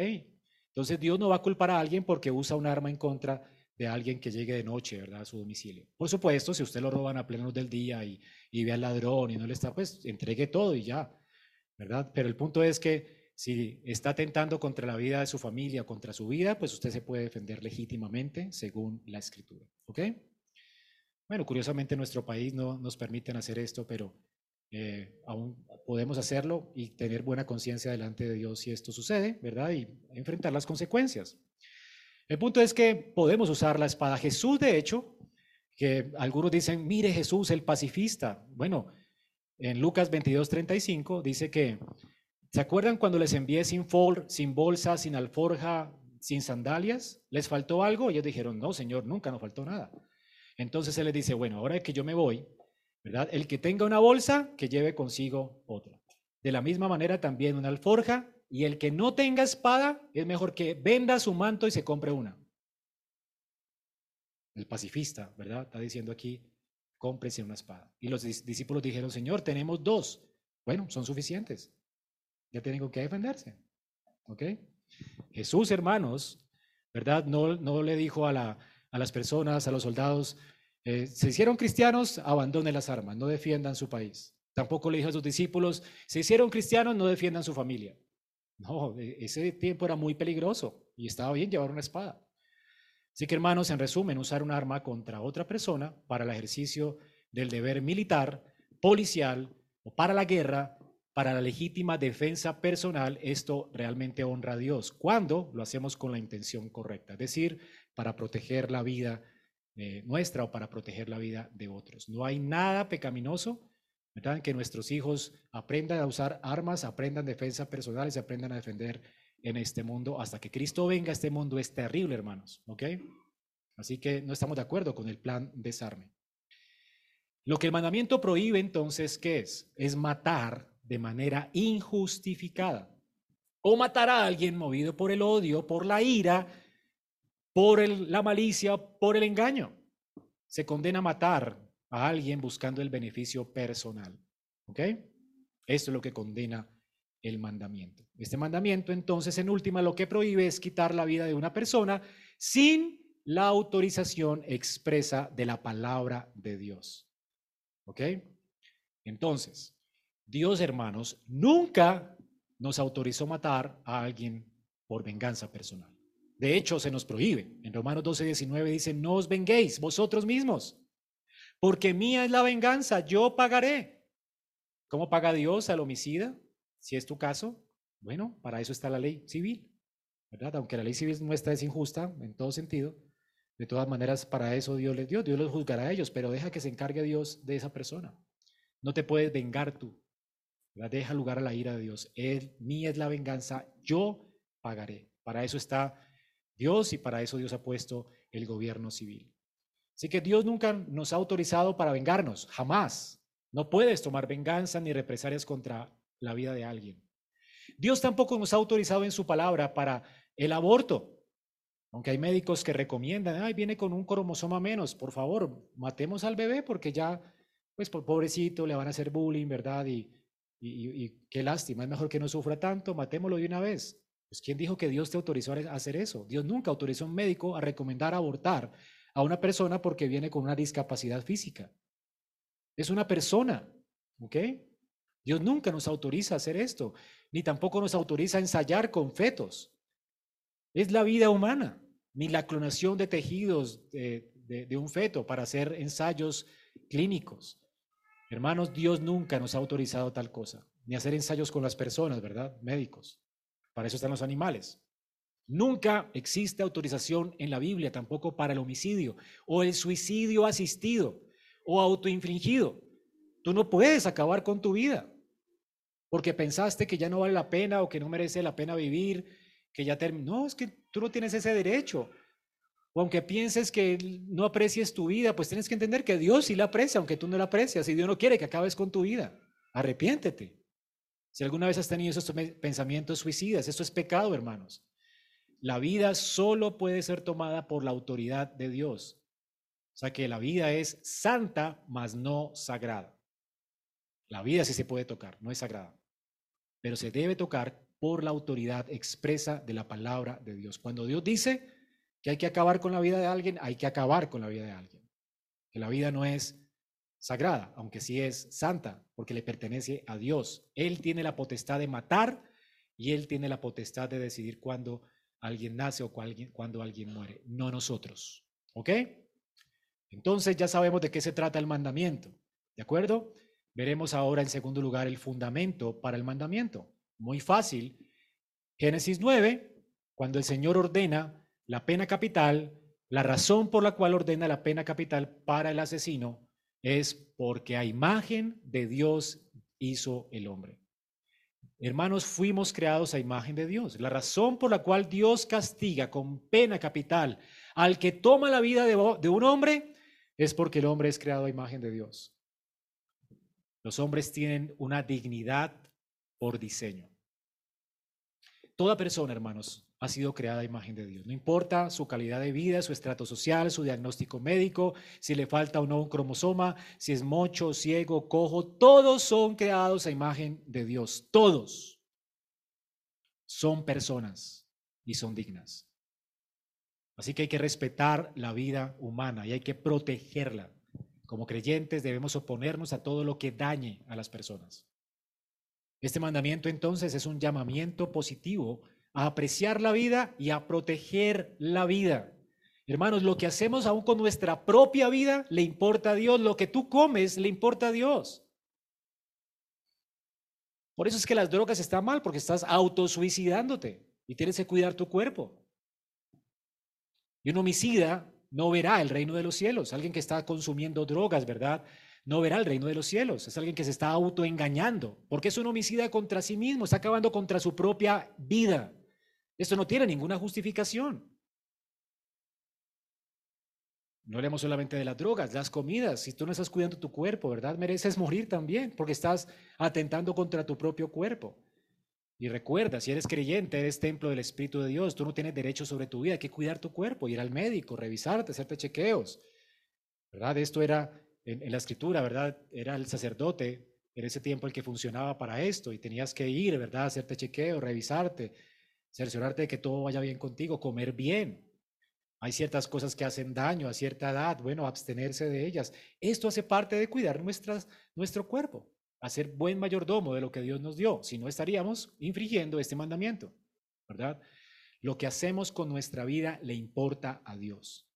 Entonces Dios no va a culpar a alguien porque usa un arma en contra de alguien que llegue de noche, ¿verdad? A su domicilio. Por supuesto, si usted lo roban a plenos del día y, y ve al ladrón y no le está, pues entregue todo y ya, ¿verdad? Pero el punto es que si está atentando contra la vida de su familia, contra su vida, pues usted se puede defender legítimamente según la escritura, ¿ok? Bueno, curiosamente en nuestro país no nos permiten hacer esto, pero eh, aún podemos hacerlo y tener buena conciencia delante de Dios si esto sucede, ¿verdad? Y enfrentar las consecuencias. El punto es que podemos usar la espada. Jesús, de hecho, que algunos dicen, mire Jesús, el pacifista. Bueno, en Lucas 22, 35 dice que, ¿se acuerdan cuando les envié sin, fol, sin bolsa, sin alforja, sin sandalias? ¿Les faltó algo? Ellos dijeron, no, Señor, nunca nos faltó nada. Entonces él le dice, bueno, ahora que yo me voy, ¿verdad? El que tenga una bolsa, que lleve consigo otra. De la misma manera también una alforja, y el que no tenga espada, es mejor que venda su manto y se compre una. El pacifista, ¿verdad? Está diciendo aquí, cómprese una espada. Y los discípulos dijeron, Señor, tenemos dos. Bueno, son suficientes. Ya tienen que defenderse. ¿Ok? Jesús, hermanos, ¿verdad? No, no le dijo a a las personas, a los soldados, eh, se hicieron cristianos, abandonen las armas, no defiendan su país. Tampoco le dijo a sus discípulos, se hicieron cristianos, no defiendan su familia. No, e, ese tiempo era muy peligroso y estaba bien llevar una espada. Así que hermanos, en resumen, usar un arma contra otra persona para el ejercicio del deber militar, policial o para la guerra, para la legítima defensa personal, esto realmente honra a Dios. Cuando lo hacemos con la intención correcta, es decir, para proteger la vida eh, nuestra o para proteger la vida de otros. No hay nada pecaminoso ¿verdad? Que nuestros hijos aprendan a usar armas, aprendan defensa personal y aprendan a defender en este mundo. Hasta que Cristo venga, este mundo es terrible, hermanos. ¿Ok? Así que no estamos de acuerdo con el plan desarme. Lo que el mandamiento prohíbe entonces, ¿qué es? Es matar de manera injustificada. O matar a alguien movido por el odio, por la ira, por la malicia, por el engaño. Se condena a matar a alguien buscando el beneficio personal. ¿Ok? Esto es lo que condena el mandamiento. Este mandamiento, entonces, en última, lo que prohíbe es quitar la vida de una persona sin la autorización expresa de la palabra de Dios. ¿Ok? Entonces, Dios, hermanos, nunca nos autorizó matar a alguien por venganza personal. De hecho, se nos prohíbe. En Romanos 12, 19 dice, no os venguéis vosotros mismos, porque mía es la venganza, yo pagaré. ¿Cómo paga Dios al homicida? Si es tu caso, bueno, para eso está la ley civil, ¿verdad? Aunque la ley civil nuestra es injusta en todo sentido, de todas maneras, para eso Dios les dio, Dios los juzgará a ellos, pero deja que se encargue Dios de esa persona. No te puedes vengar tú. Deja lugar a la ira de Dios. Él, mía es la venganza, yo pagaré. Para eso está Dios y para eso Dios ha puesto el gobierno civil. Así que Dios nunca nos ha autorizado para vengarnos, jamás. No puedes tomar venganza ni represalias contra la vida de alguien. Dios tampoco nos ha autorizado en su palabra para el aborto. Aunque hay médicos que recomiendan, ay, viene con un cromosoma menos, por favor, matemos al bebé porque ya, pues pobrecito, le van a hacer bullying, ¿verdad? Y, y, y, qué lástima, es mejor que no sufra tanto, matémoslo de una vez. Pues ¿quién dijo que Dios te autorizó a hacer eso? Dios nunca autorizó a un médico a recomendar abortar a una persona porque viene con una discapacidad física. Es una persona, ¿ok? Dios nunca nos autoriza a hacer esto, ni tampoco nos autoriza a ensayar con fetos. Es la vida humana, ni la clonación de tejidos de, un feto para hacer ensayos clínicos. Hermanos, Dios nunca nos ha autorizado tal cosa, ni hacer ensayos con las personas, ¿verdad? Médicos. Para eso están los animales. Nunca existe autorización en la Biblia tampoco para el homicidio o el suicidio asistido o autoinfligido. Tú no puedes acabar con tu vida porque pensaste que ya no vale la pena o que no merece la pena vivir, que ya terminó. No, es que tú no tienes ese derecho. O aunque pienses que no aprecies tu vida, pues tienes que entender que Dios sí la aprecia, aunque tú no la aprecias, y Dios no quiere que acabes con tu vida. Arrepiéntete. Si alguna vez has tenido esos pensamientos suicidas, esto es pecado, hermanos. La vida solo puede ser tomada por la autoridad de Dios. O sea que la vida es santa, mas no sagrada. La vida sí se puede tocar, no es sagrada. Pero se debe tocar por la autoridad expresa de la palabra de Dios. Cuando Dios dice que hay que acabar con la vida de alguien, hay que acabar con la vida de alguien. Que la vida no es sagrada, aunque sí es santa, porque le pertenece a Dios. Él tiene la potestad de matar y Él tiene la potestad de decidir cuándo alguien nace o cuando alguien muere, no nosotros. ¿Ok? Entonces ya sabemos de qué se trata el mandamiento. ¿De acuerdo? Veremos ahora en segundo lugar el fundamento para el mandamiento. Muy fácil. Génesis 9, cuando el Señor ordena la pena capital, la razón por la cual ordena la pena capital para el asesino es porque a imagen de Dios hizo el hombre. Hermanos, fuimos creados a imagen de Dios. La razón por la cual Dios castiga con pena capital al que toma la vida de, un hombre es porque el hombre es creado a imagen de Dios. Los hombres tienen una dignidad por diseño. Toda persona, hermanos, ha sido creada a imagen de Dios. No importa su calidad de vida, su estrato social, su diagnóstico médico, si le falta o no un cromosoma, si es mocho, ciego, cojo, todos son creados a imagen de Dios. Todos son personas y son dignas. Así que hay que respetar la vida humana y hay que protegerla. Como creyentes debemos oponernos a todo lo que dañe a las personas. Este mandamiento entonces es un llamamiento positivo a apreciar la vida y a proteger la vida. Hermanos, lo que hacemos aún con nuestra propia vida le importa a Dios, lo que tú comes le importa a Dios. Por eso es que las drogas están mal, porque estás autosuicidándote y tienes que cuidar tu cuerpo. Y un homicida no verá el reino de los cielos. Alguien que está consumiendo drogas, ¿verdad? no verá el reino de los cielos. Es alguien que se está autoengañando, porque es un homicida contra sí mismo, está acabando contra su propia vida. Esto no tiene ninguna justificación. No hablemos solamente de las drogas, las comidas. Si tú no estás cuidando tu cuerpo, ¿verdad? Mereces morir también porque estás atentando contra tu propio cuerpo. Y recuerda, si eres creyente, eres templo del Espíritu de Dios, tú no tienes derecho sobre tu vida, hay que cuidar tu cuerpo, ir al médico, revisarte, hacerte chequeos. ¿Verdad? Esto era en, la escritura, ¿verdad? Era el sacerdote en ese tiempo el que funcionaba para esto y tenías que ir, ¿verdad? Hacerte chequeo, revisarte, cerciorarte de que todo vaya bien contigo, comer bien. Hay ciertas cosas que hacen daño a cierta edad, bueno, abstenerse de ellas. Esto hace parte de cuidar nuestro cuerpo, hacer buen mayordomo de lo que Dios nos dio, si no estaríamos infringiendo este mandamiento, ¿verdad? Lo que hacemos con nuestra vida le importa a Dios.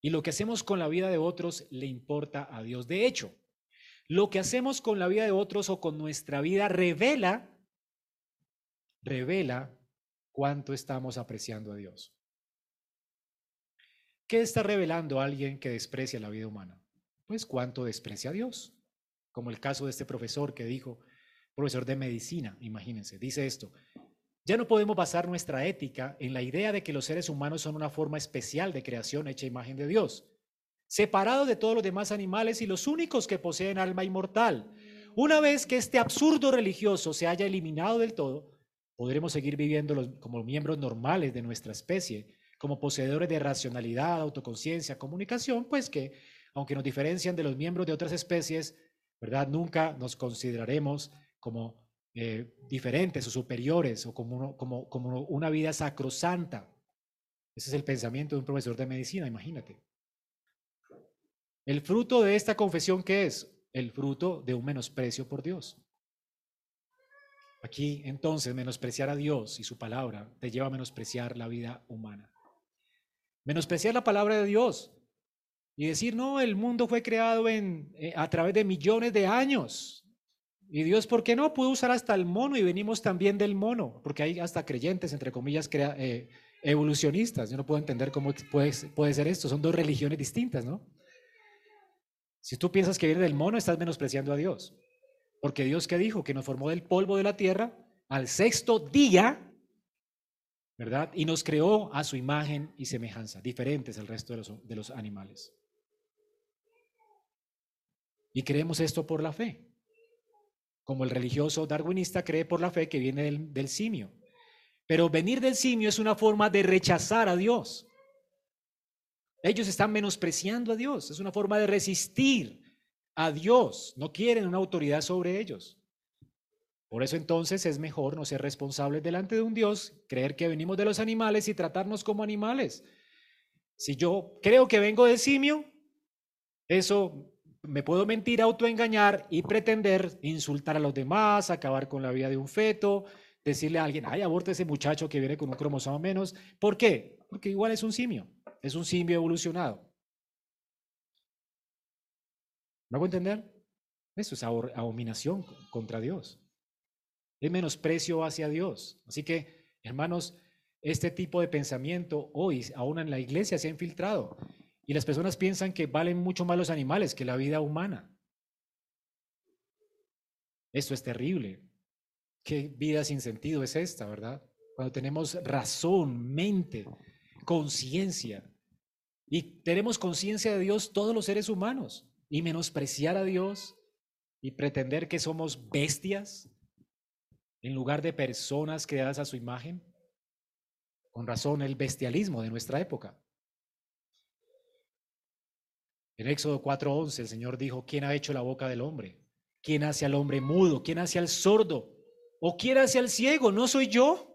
Y lo que hacemos con la vida de otros le importa a Dios. De hecho, lo que hacemos con la vida de otros o con nuestra vida revela, revela cuánto estamos apreciando a Dios. ¿Qué está revelando alguien que desprecia la vida humana? Pues cuánto desprecia a Dios. Como el caso de este profesor que dijo, profesor de medicina, imagínense, dice esto, ya no podemos basar nuestra ética en la idea de que los seres humanos son una forma especial de creación hecha imagen de Dios, separados de todos los demás animales y los únicos que poseen alma inmortal. Una vez que este absurdo religioso se haya eliminado del todo, podremos seguir viviendo como miembros normales de nuestra especie, como poseedores de racionalidad, autoconciencia, comunicación, pues que, aunque nos diferencian de los miembros de otras especies, ¿verdad? Nunca nos consideraremos como eh, diferentes o superiores o como, como, como una vida sacrosanta. Ese es el pensamiento de un profesor de medicina, imagínate. El fruto de esta confesión, ¿qué es? El fruto de un menosprecio por Dios. Aquí, entonces, menospreciar a Dios y su palabra te lleva a menospreciar la vida humana. Menospreciar la palabra de Dios y decir, no, el mundo fue creado en, eh, a través de millones de años. Y Dios, ¿por qué no? Pudo usar hasta el mono y venimos también del mono, porque hay hasta creyentes, entre comillas, eh, evolucionistas. Yo no puedo entender cómo puede, puede ser esto. Son dos religiones distintas, ¿no? Si tú piensas que viene del mono, estás menospreciando a Dios. Porque Dios que dijo que nos formó del polvo de la tierra al sexto día, ¿verdad? Y nos creó a su imagen y semejanza, diferentes al resto de los, de los animales. Y creemos esto por la fe como el religioso darwinista cree por la fe que viene del, simio. Pero venir del simio es una forma de rechazar a Dios. Ellos están menospreciando a Dios, es una forma de resistir a Dios, no quieren una autoridad sobre ellos. Por eso entonces es mejor no ser responsables delante de un Dios, creer que venimos de los animales y tratarnos como animales. Si yo creo que vengo del simio, eso me puedo mentir, autoengañar y pretender insultar a los demás, acabar con la vida de un feto, decirle a alguien, ay, aborte ese muchacho que viene con un cromosoma menos. ¿Por qué? Porque igual es un simio, es un simio evolucionado. ¿Me hago entender? Eso es abominación contra Dios. Es menosprecio hacia Dios. Así que, hermanos, este tipo de pensamiento hoy, aún en la iglesia, se ha infiltrado. Y las personas piensan que valen mucho más los animales que la vida humana. Esto es terrible. ¿Qué vida sin sentido es esta, verdad? Cuando tenemos razón, mente, conciencia. Y tenemos conciencia de Dios todos los seres humanos. Y menospreciar a Dios y pretender que somos bestias en lugar de personas creadas a su imagen. Con razón el bestialismo de nuestra época. En Éxodo 4:11 el Señor dijo, ¿quién ha hecho la boca del hombre? ¿Quién hace al hombre mudo? ¿Quién hace al sordo? ¿O quién hace al ciego? ¿No soy yo?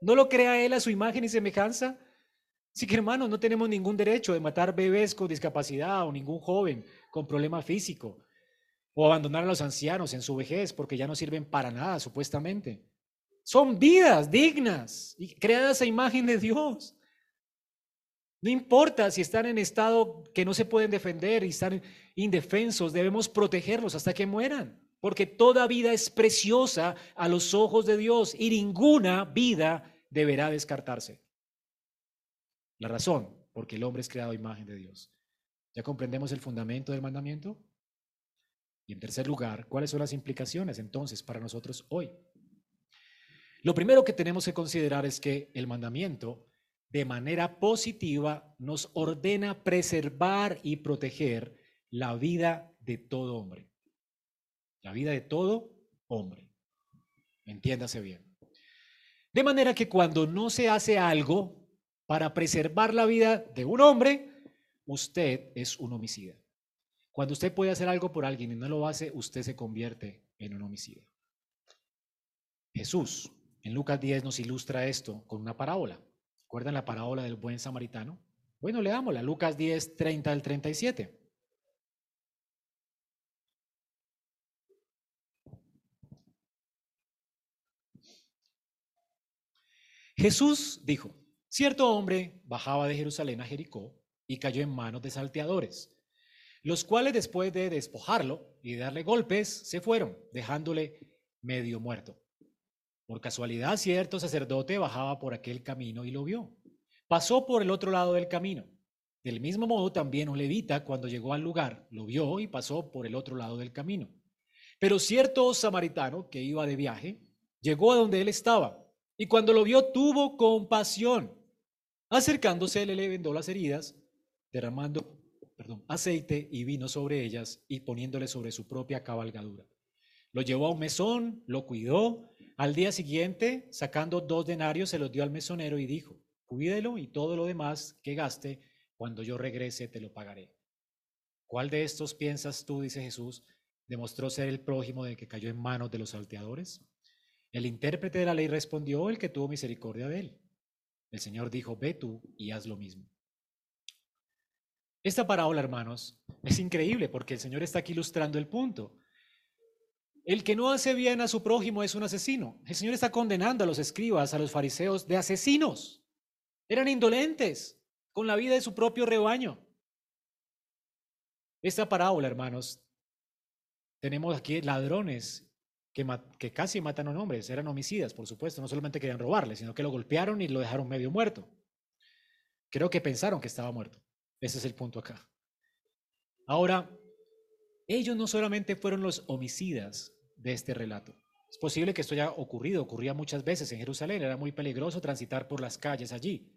¿No lo crea Él a su imagen y semejanza? Así que hermanos, no tenemos ningún derecho de matar bebés con discapacidad o ningún joven con problema físico o abandonar a los ancianos en su vejez porque ya no sirven para nada, supuestamente. Son vidas dignas y creadas a imagen de Dios. No importa si están en estado que no se pueden defender y están indefensos, debemos protegerlos hasta que mueran, porque toda vida es preciosa a los ojos de Dios y ninguna vida deberá descartarse. La razón, porque el hombre es creado a imagen de Dios. ¿Ya comprendemos el fundamento del mandamiento? Y en tercer lugar, ¿cuáles son las implicaciones entonces para nosotros hoy? Lo primero que tenemos que considerar es que el mandamiento de manera positiva nos ordena preservar y proteger la vida de todo hombre. La vida de todo hombre. Entiéndase bien. De manera que cuando no se hace algo para preservar la vida de un hombre, usted es un homicida. Cuando usted puede hacer algo por alguien y no lo hace, usted se convierte en un homicida. Jesús en Lucas 10 nos ilustra esto con una parábola. ¿Recuerdan la parábola del buen samaritano? Bueno, leámosla, Lucas 10, 30 al 37. Jesús dijo, cierto hombre bajaba de Jerusalén a Jericó y cayó en manos de salteadores, los cuales después de despojarlo y darle golpes, se fueron, dejándole medio muerto. Por casualidad, cierto sacerdote bajaba por aquel camino y lo vio. Pasó por el otro lado del camino. Del mismo modo, también un levita, cuando llegó al lugar, lo vio y pasó por el otro lado del camino. Pero cierto samaritano que iba de viaje, llegó a donde él estaba y cuando lo vio tuvo compasión. Acercándose, le vendó las heridas, derramando perdón, aceite y vino sobre ellas y poniéndole sobre su propia cabalgadura. Lo llevó a un mesón, lo cuidó. Al día siguiente, sacando dos denarios, se los dio al mesonero y dijo, cuídelo y todo lo demás que gaste, cuando yo regrese te lo pagaré. ¿Cuál de estos piensas tú, dice Jesús, demostró ser el prójimo de que cayó en manos de los salteadores? El intérprete de la ley respondió, el que tuvo misericordia de él. El Señor dijo, ve tú y haz lo mismo. Esta parábola, hermanos, es increíble porque el Señor está aquí ilustrando el punto. El que no hace bien a su prójimo es un asesino. El Señor está condenando a los escribas, a los fariseos, de asesinos. Eran indolentes con la vida de su propio rebaño. Esta parábola, hermanos, tenemos aquí ladrones que, casi matan a un hombre, eran homicidas, por supuesto, no solamente querían robarle, sino que lo golpearon y lo dejaron medio muerto. Creo que pensaron que estaba muerto. Ese es el punto acá. Ahora, ellos no solamente fueron los homicidas de este relato. Es posible que esto haya ocurrido, ocurría muchas veces en Jerusalén, era muy peligroso transitar por las calles allí.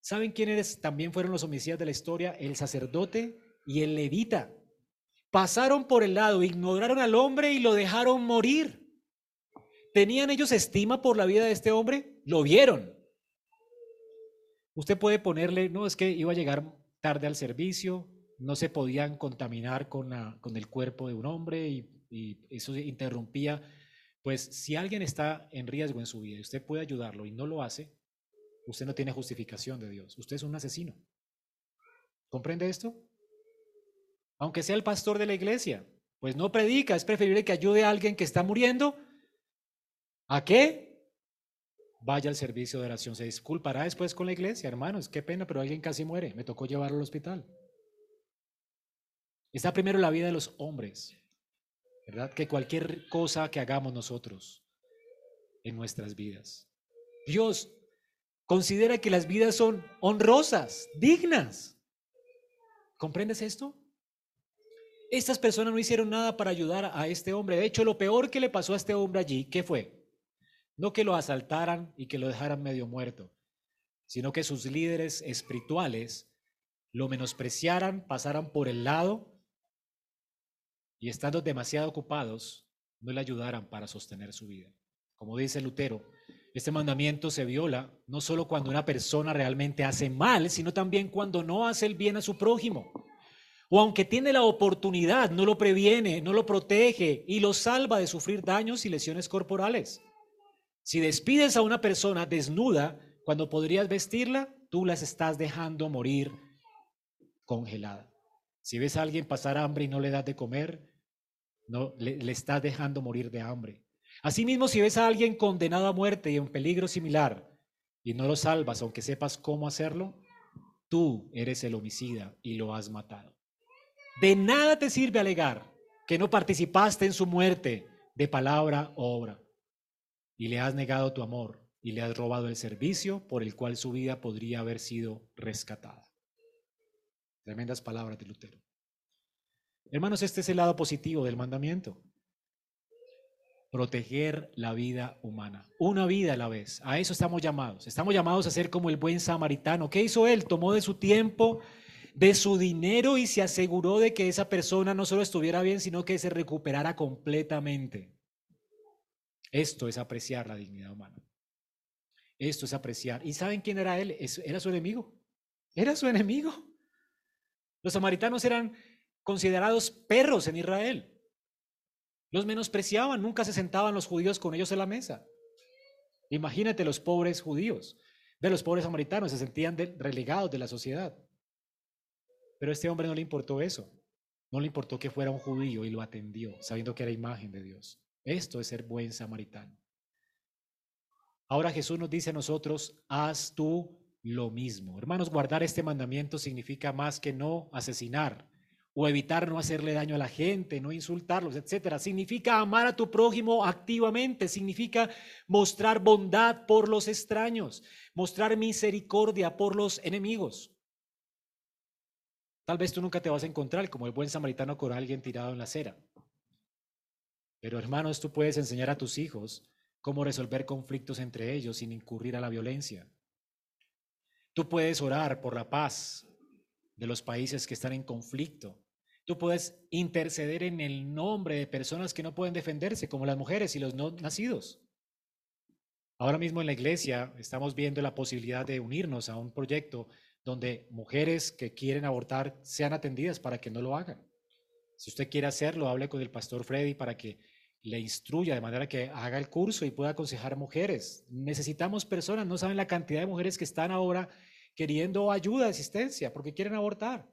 ¿Saben quiénes también fueron los homicidas de la historia? El sacerdote y el levita. Pasaron por el lado, ignoraron al hombre y lo dejaron morir. ¿Tenían ellos estima por la vida de este hombre? Lo vieron. Usted puede ponerle, no, es que iba a llegar tarde al servicio, no se podían contaminar con, con el cuerpo de un hombre y, y eso interrumpía. Pues si alguien está en riesgo en su vida y usted puede ayudarlo y no lo hace, usted no tiene justificación de Dios. Usted es un asesino. ¿Comprende esto? aunque sea el pastor de la iglesia. Pues no predica, es preferible que ayude a alguien que está muriendo. ¿A qué? Vaya al servicio de oración. Se disculpará después con la iglesia, hermanos. Qué pena, pero alguien casi muere. Me tocó llevarlo al hospital. Está primero la vida de los hombres, ¿verdad? Que cualquier cosa que hagamos nosotros en nuestras vidas. Dios considera que las vidas son honrosas, dignas. ¿Comprendes esto? Estas personas no hicieron nada para ayudar a este hombre. De hecho, lo peor que le pasó a este hombre allí, ¿qué fue? No que lo asaltaran y que lo dejaran medio muerto, sino que sus líderes espirituales lo menospreciaran, pasaran por el lado y estando demasiado ocupados, no le ayudaran para sostener su vida. Como dice Lutero, este mandamiento se viola no solo cuando una persona realmente hace mal, sino también cuando no hace el bien a su prójimo. O aunque tiene la oportunidad, no lo previene, no lo protege y lo salva de sufrir daños y lesiones corporales. Si despides a una persona desnuda cuando podrías vestirla, tú las estás dejando morir congelada. Si ves a alguien pasar hambre y no le das de comer, no le, le estás dejando morir de hambre. Asimismo, si ves a alguien condenado a muerte y en peligro similar y no lo salvas, aunque sepas cómo hacerlo, tú eres el homicida y lo has matado. De nada te sirve alegar que no participaste en su muerte de palabra o obra y le has negado tu amor y le has robado el servicio por el cual su vida podría haber sido rescatada. Tremendas palabras de Lutero. Hermanos, este es el lado positivo del mandamiento. Proteger la vida humana, una vida a la vez. A eso estamos llamados. Estamos llamados a ser como el buen samaritano. ¿Qué hizo él? Tomó de su tiempo, de su dinero y se aseguró de que esa persona no solo estuviera bien, sino que se recuperara completamente. Esto es apreciar la dignidad humana. Esto es apreciar. ¿Y saben quién era él? Era su enemigo. Era su enemigo. Los samaritanos eran considerados perros en Israel. Los menospreciaban, nunca se sentaban los judíos con ellos en la mesa. Imagínate los pobres judíos, de los pobres samaritanos, se sentían relegados de la sociedad. Pero a este hombre no le importó eso. No le importó que fuera un judío y lo atendió, sabiendo que era imagen de Dios. Esto es ser buen samaritano. Ahora Jesús nos dice a nosotros, haz tú lo mismo. Hermanos, guardar este mandamiento significa más que no asesinar o evitar no hacerle daño a la gente, no insultarlos, etcétera. Significa amar a tu prójimo activamente, significa mostrar bondad por los extraños, mostrar misericordia por los enemigos. Tal vez tú nunca te vas a encontrar como el buen samaritano con alguien tirado en la acera. Pero hermanos, tú puedes enseñar a tus hijos cómo resolver conflictos entre ellos sin incurrir a la violencia. Tú puedes orar por la paz de los países que están en conflicto. Tú puedes interceder en el nombre de personas que no pueden defenderse, como las mujeres y los no nacidos. Ahora mismo en la iglesia estamos viendo la posibilidad de unirnos a un proyecto donde mujeres que quieren abortar sean atendidas para que no lo hagan. Si usted quiere hacerlo, hable con el pastor Freddy para que le instruya de manera que haga el curso y pueda aconsejar mujeres. Necesitamos personas, no saben la cantidad de mujeres que están ahora queriendo ayuda, asistencia, porque quieren abortar.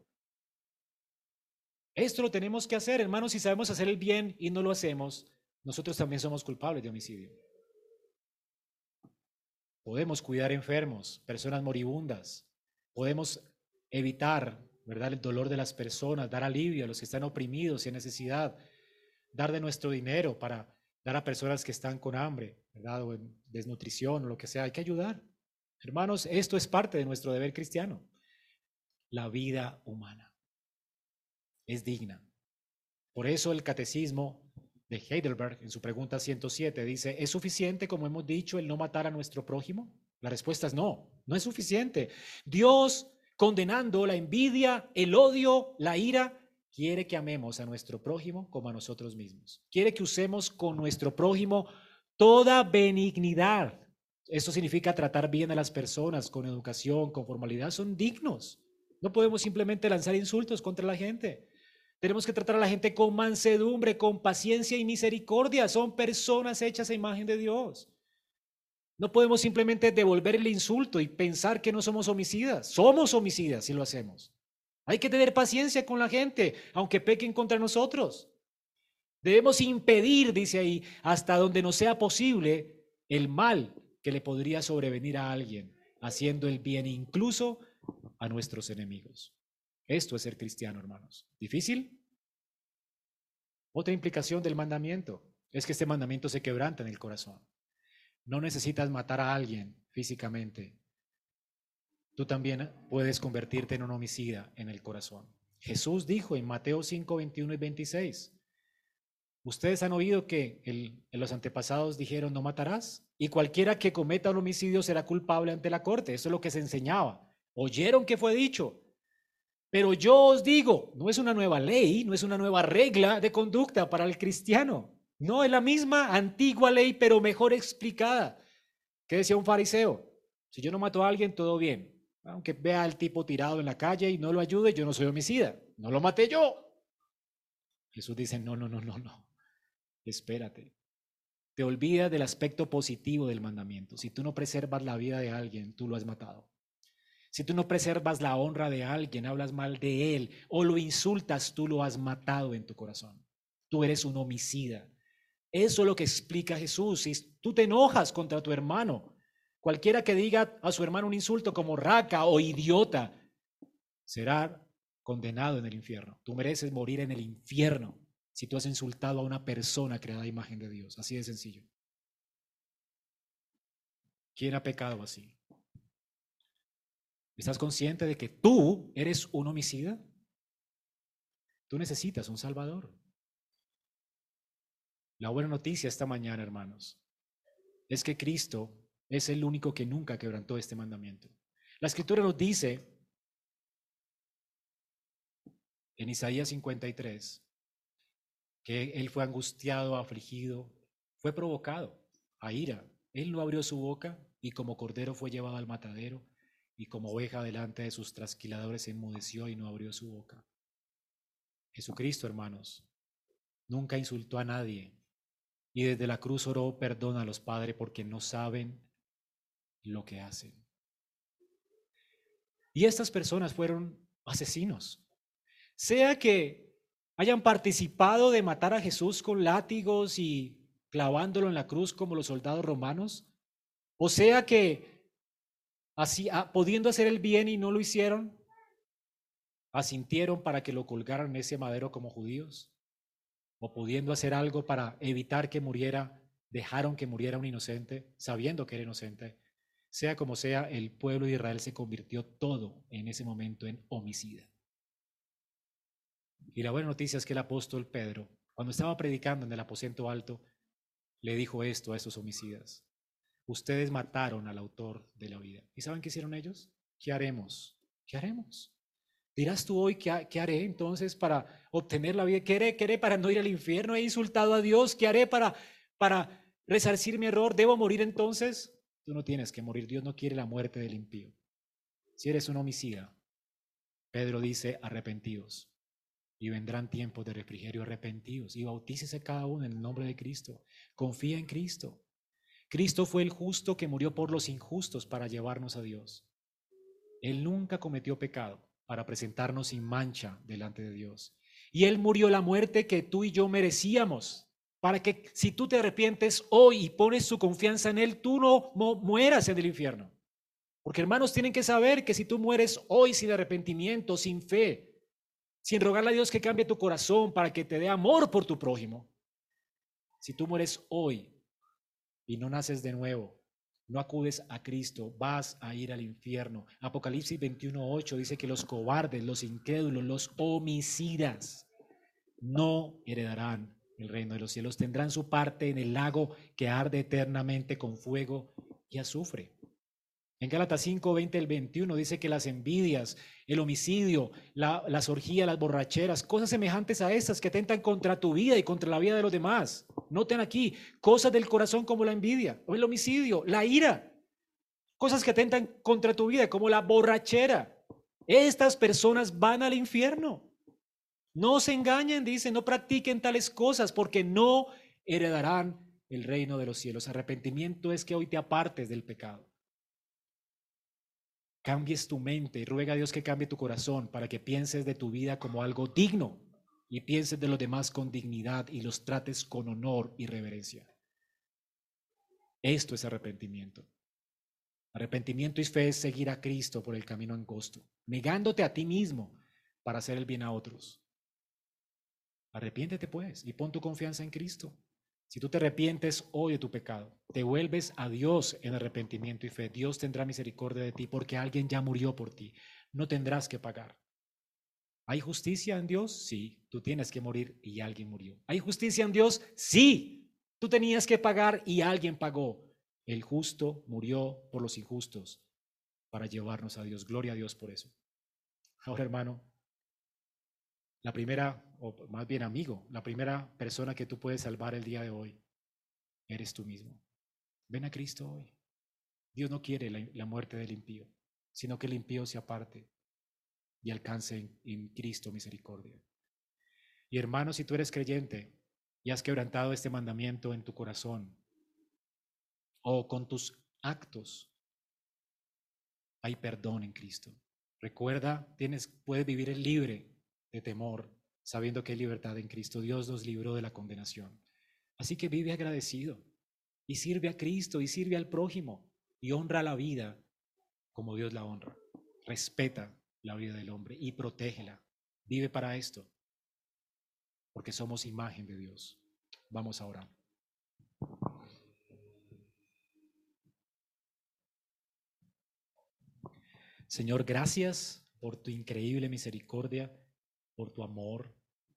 Esto lo tenemos que hacer, hermanos, si sabemos hacer el bien y no lo hacemos, nosotros también somos culpables de homicidio. Podemos cuidar enfermos, personas moribundas, podemos evitar, ¿verdad?, el dolor de las personas, dar alivio a los que están oprimidos y en necesidad, dar de nuestro dinero para dar a personas que están con hambre, ¿verdad? O en desnutrición o lo que sea. Hay que ayudar. Hermanos, esto es parte de nuestro deber cristiano. La vida humana es digna. Por eso el catecismo de Heidelberg en su pregunta 107 dice, ¿es suficiente, como hemos dicho, el no matar a nuestro prójimo? La respuesta es no, no es suficiente. Dios, condenando la envidia, el odio, la ira, quiere que amemos a nuestro prójimo como a nosotros mismos. Quiere que usemos con nuestro prójimo toda benignidad. Eso significa tratar bien a las personas con educación, con formalidad. Son dignos. No podemos simplemente lanzar insultos contra la gente. Tenemos que tratar a la gente con mansedumbre, con paciencia y misericordia. Son personas hechas a imagen de Dios. No podemos simplemente devolver el insulto y pensar que no somos homicidas. Somos homicidas si lo hacemos. Hay que tener paciencia con la gente, aunque pequen contra nosotros. Debemos impedir, dice ahí, hasta donde no sea posible, el mal que le podría sobrevenir a alguien, haciendo el bien incluso a nuestros enemigos. Esto es ser cristiano, hermanos. ¿Difícil? Otra implicación del mandamiento es que este mandamiento se quebranta en el corazón. No necesitas matar a alguien físicamente tú también puedes convertirte en un homicida en el corazón. Jesús dijo en Mateo 5, 21 y 26, ustedes han oído que en los antepasados dijeron no matarás y cualquiera que cometa un homicidio será culpable ante la corte. Eso es lo que se enseñaba. Oyeron que fue dicho. Pero yo os digo, no es una nueva ley, no es una nueva regla de conducta para el cristiano. No, es la misma antigua ley, pero mejor explicada. ¿Qué decía un fariseo? Si yo no mato a alguien, todo bien. Aunque vea al tipo tirado en la calle y no lo ayude, yo no soy homicida. No lo maté yo. Jesús dice, no, no, no, no, no. Espérate. Te olvidas del aspecto positivo del mandamiento. Si tú no preservas la vida de alguien, tú lo has matado. Si tú no preservas la honra de alguien, hablas mal de él o lo insultas, tú lo has matado en tu corazón. Tú eres un homicida. Eso es lo que explica Jesús. Si tú te enojas contra tu hermano, Cualquiera que diga a su hermano un insulto como raca o idiota será condenado en el infierno. Tú mereces morir en el infierno si tú has insultado a una persona creada a imagen de Dios. Así de sencillo. ¿Quién ha pecado así? ¿Estás consciente de que tú eres un homicida? Tú necesitas un Salvador. La buena noticia esta mañana, hermanos, es que Cristo es el único que nunca quebrantó este mandamiento. La escritura nos dice en Isaías 53 que él fue angustiado, afligido, fue provocado a ira. Él no abrió su boca y como cordero fue llevado al matadero y como oveja delante de sus trasquiladores se enmudeció y no abrió su boca. Jesucristo, hermanos, nunca insultó a nadie y desde la cruz oró perdón a los padres porque no saben lo que hacen. Y estas personas fueron asesinos. Sea que hayan participado de matar a Jesús con látigos y clavándolo en la cruz como los soldados romanos, o sea que así ah, pudiendo hacer el bien y no lo hicieron, asintieron para que lo colgaran en ese madero como judíos, o pudiendo hacer algo para evitar que muriera, dejaron que muriera un inocente, sabiendo que era inocente. Sea como sea, el pueblo de Israel se convirtió todo en ese momento en homicida. Y la buena noticia es que el apóstol Pedro, cuando estaba predicando en el aposento alto, le dijo esto a esos homicidas. Ustedes mataron al autor de la vida. ¿Y saben qué hicieron ellos? ¿Qué haremos? ¿Qué haremos? Dirás tú hoy, ¿qué, haré entonces para obtener la vida? ¿Qué haré, ¿Qué haré para no ir al infierno? He insultado a Dios. ¿Qué haré para, para resarcir mi error? ¿Debo morir entonces? Tú no tienes que morir. Dios no quiere la muerte del impío. Si eres un homicida, Pedro dice, arrepentidos y vendrán tiempos de refrigerio arrepentidos y bautícese cada uno en el nombre de Cristo. Confía en Cristo. Cristo fue el justo que murió por los injustos para llevarnos a Dios. Él nunca cometió pecado para presentarnos sin mancha delante de Dios. Y Él murió la muerte que tú y yo merecíamos, para que si tú te arrepientes hoy y pones tu confianza en Él, tú no mueras en el infierno. Porque hermanos tienen que saber que si tú mueres hoy sin arrepentimiento, sin fe, sin rogarle a Dios que cambie tu corazón para que te dé amor por tu prójimo. Si tú mueres hoy y no naces de nuevo, no acudes a Cristo, vas a ir al infierno. Apocalipsis 21.8 dice que los cobardes, los incrédulos, los homicidas no heredarán el reino de los cielos. Tendrán su parte en el lago que arde eternamente con fuego y azufre. En Gálatas 5, 20 al 21 dice que las envidias, el homicidio, la, las orgías, las borracheras, cosas semejantes a esas que atentan contra tu vida y contra la vida de los demás. Noten aquí, cosas del corazón como la envidia, el homicidio, la ira, cosas que atentan contra tu vida como la borrachera. Estas personas van al infierno. No se engañen, dice, no practiquen tales cosas porque no heredarán el reino de los cielos. Arrepentimiento es que hoy te apartes del pecado cambies tu mente y ruega a Dios que cambie tu corazón para que pienses de tu vida como algo digno y pienses de los demás con dignidad y los trates con honor y reverencia. Esto es arrepentimiento. Arrepentimiento y fe es seguir a Cristo por el camino angosto, negándote a ti mismo para hacer el bien a otros. Arrepiéntete pues y pon tu confianza en Cristo. Si tú te arrepientes hoy de tu pecado, te vuelves a Dios en arrepentimiento y fe, Dios tendrá misericordia de ti porque alguien ya murió por ti. No tendrás que pagar. ¿Hay justicia en Dios? Sí, tú tienes que morir y alguien murió. ¿Hay justicia en Dios? Sí, tú tenías que pagar y alguien pagó. El justo murió por los injustos para llevarnos a Dios. Gloria a Dios por eso. Ahora, hermano, la primera, o más bien amigo, la primera persona que tú puedes salvar el día de hoy, eres tú mismo. Ven a Cristo hoy. Dios no quiere la, muerte del impío, sino que el impío se aparte y alcance en, Cristo misericordia. Y hermano, si tú eres creyente y has quebrantado este mandamiento en tu corazón o con tus actos, hay perdón en Cristo. Recuerda, tienes, puedes vivir libre de temor, sabiendo que hay libertad en Cristo. Dios nos libró de la condenación. Así que vive agradecido y sirve a Cristo y sirve al prójimo y honra la vida como Dios la honra. Respeta la vida del hombre y protégela. Vive para esto, porque somos imagen de Dios. Vamos a orar. Señor, gracias por tu increíble misericordia por tu amor,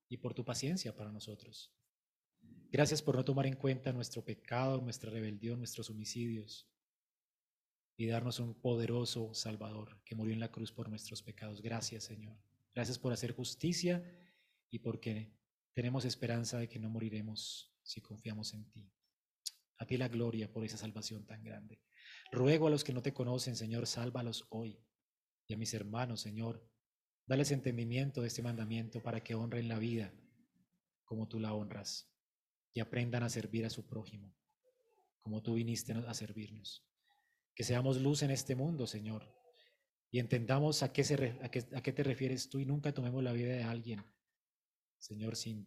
y por tu paciencia para nosotros. Gracias por no tomar en cuenta nuestro pecado, nuestra rebelión, nuestros homicidios y darnos un poderoso Salvador que murió en la cruz por nuestros pecados. Gracias, Señor. Gracias por hacer justicia y porque tenemos esperanza de que no moriremos si confiamos en ti. A ti la gloria por esa salvación tan grande. Ruego a los que no te conocen, Señor, sálvalos hoy. Y a mis hermanos, Señor, dales entendimiento de este mandamiento para que honren la vida como tú la honras y aprendan a servir a su prójimo como tú viniste a servirnos. Que seamos luz en este mundo, Señor, y entendamos a qué, se, a qué, te refieres tú y nunca tomemos la vida de alguien, Señor, sin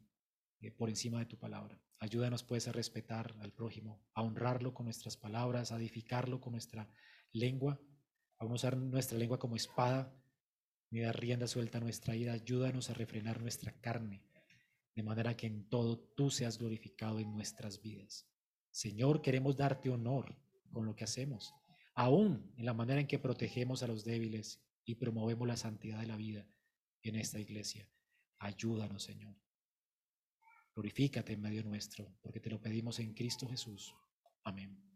eh, por encima de tu palabra. Ayúdanos pues a respetar al prójimo, a honrarlo con nuestras palabras, a edificarlo con nuestra lengua, a usar nuestra lengua como espada y dar rienda suelta a nuestra ira. Ayúdanos a refrenar nuestra carne, de manera que en todo tú seas glorificado en nuestras vidas. Señor, queremos darte honor con lo que hacemos, aún en la manera en que protegemos a los débiles y promovemos la santidad de la vida en esta iglesia. Ayúdanos, Señor. Glorifícate en medio nuestro, porque te lo pedimos en Cristo Jesús. Amén.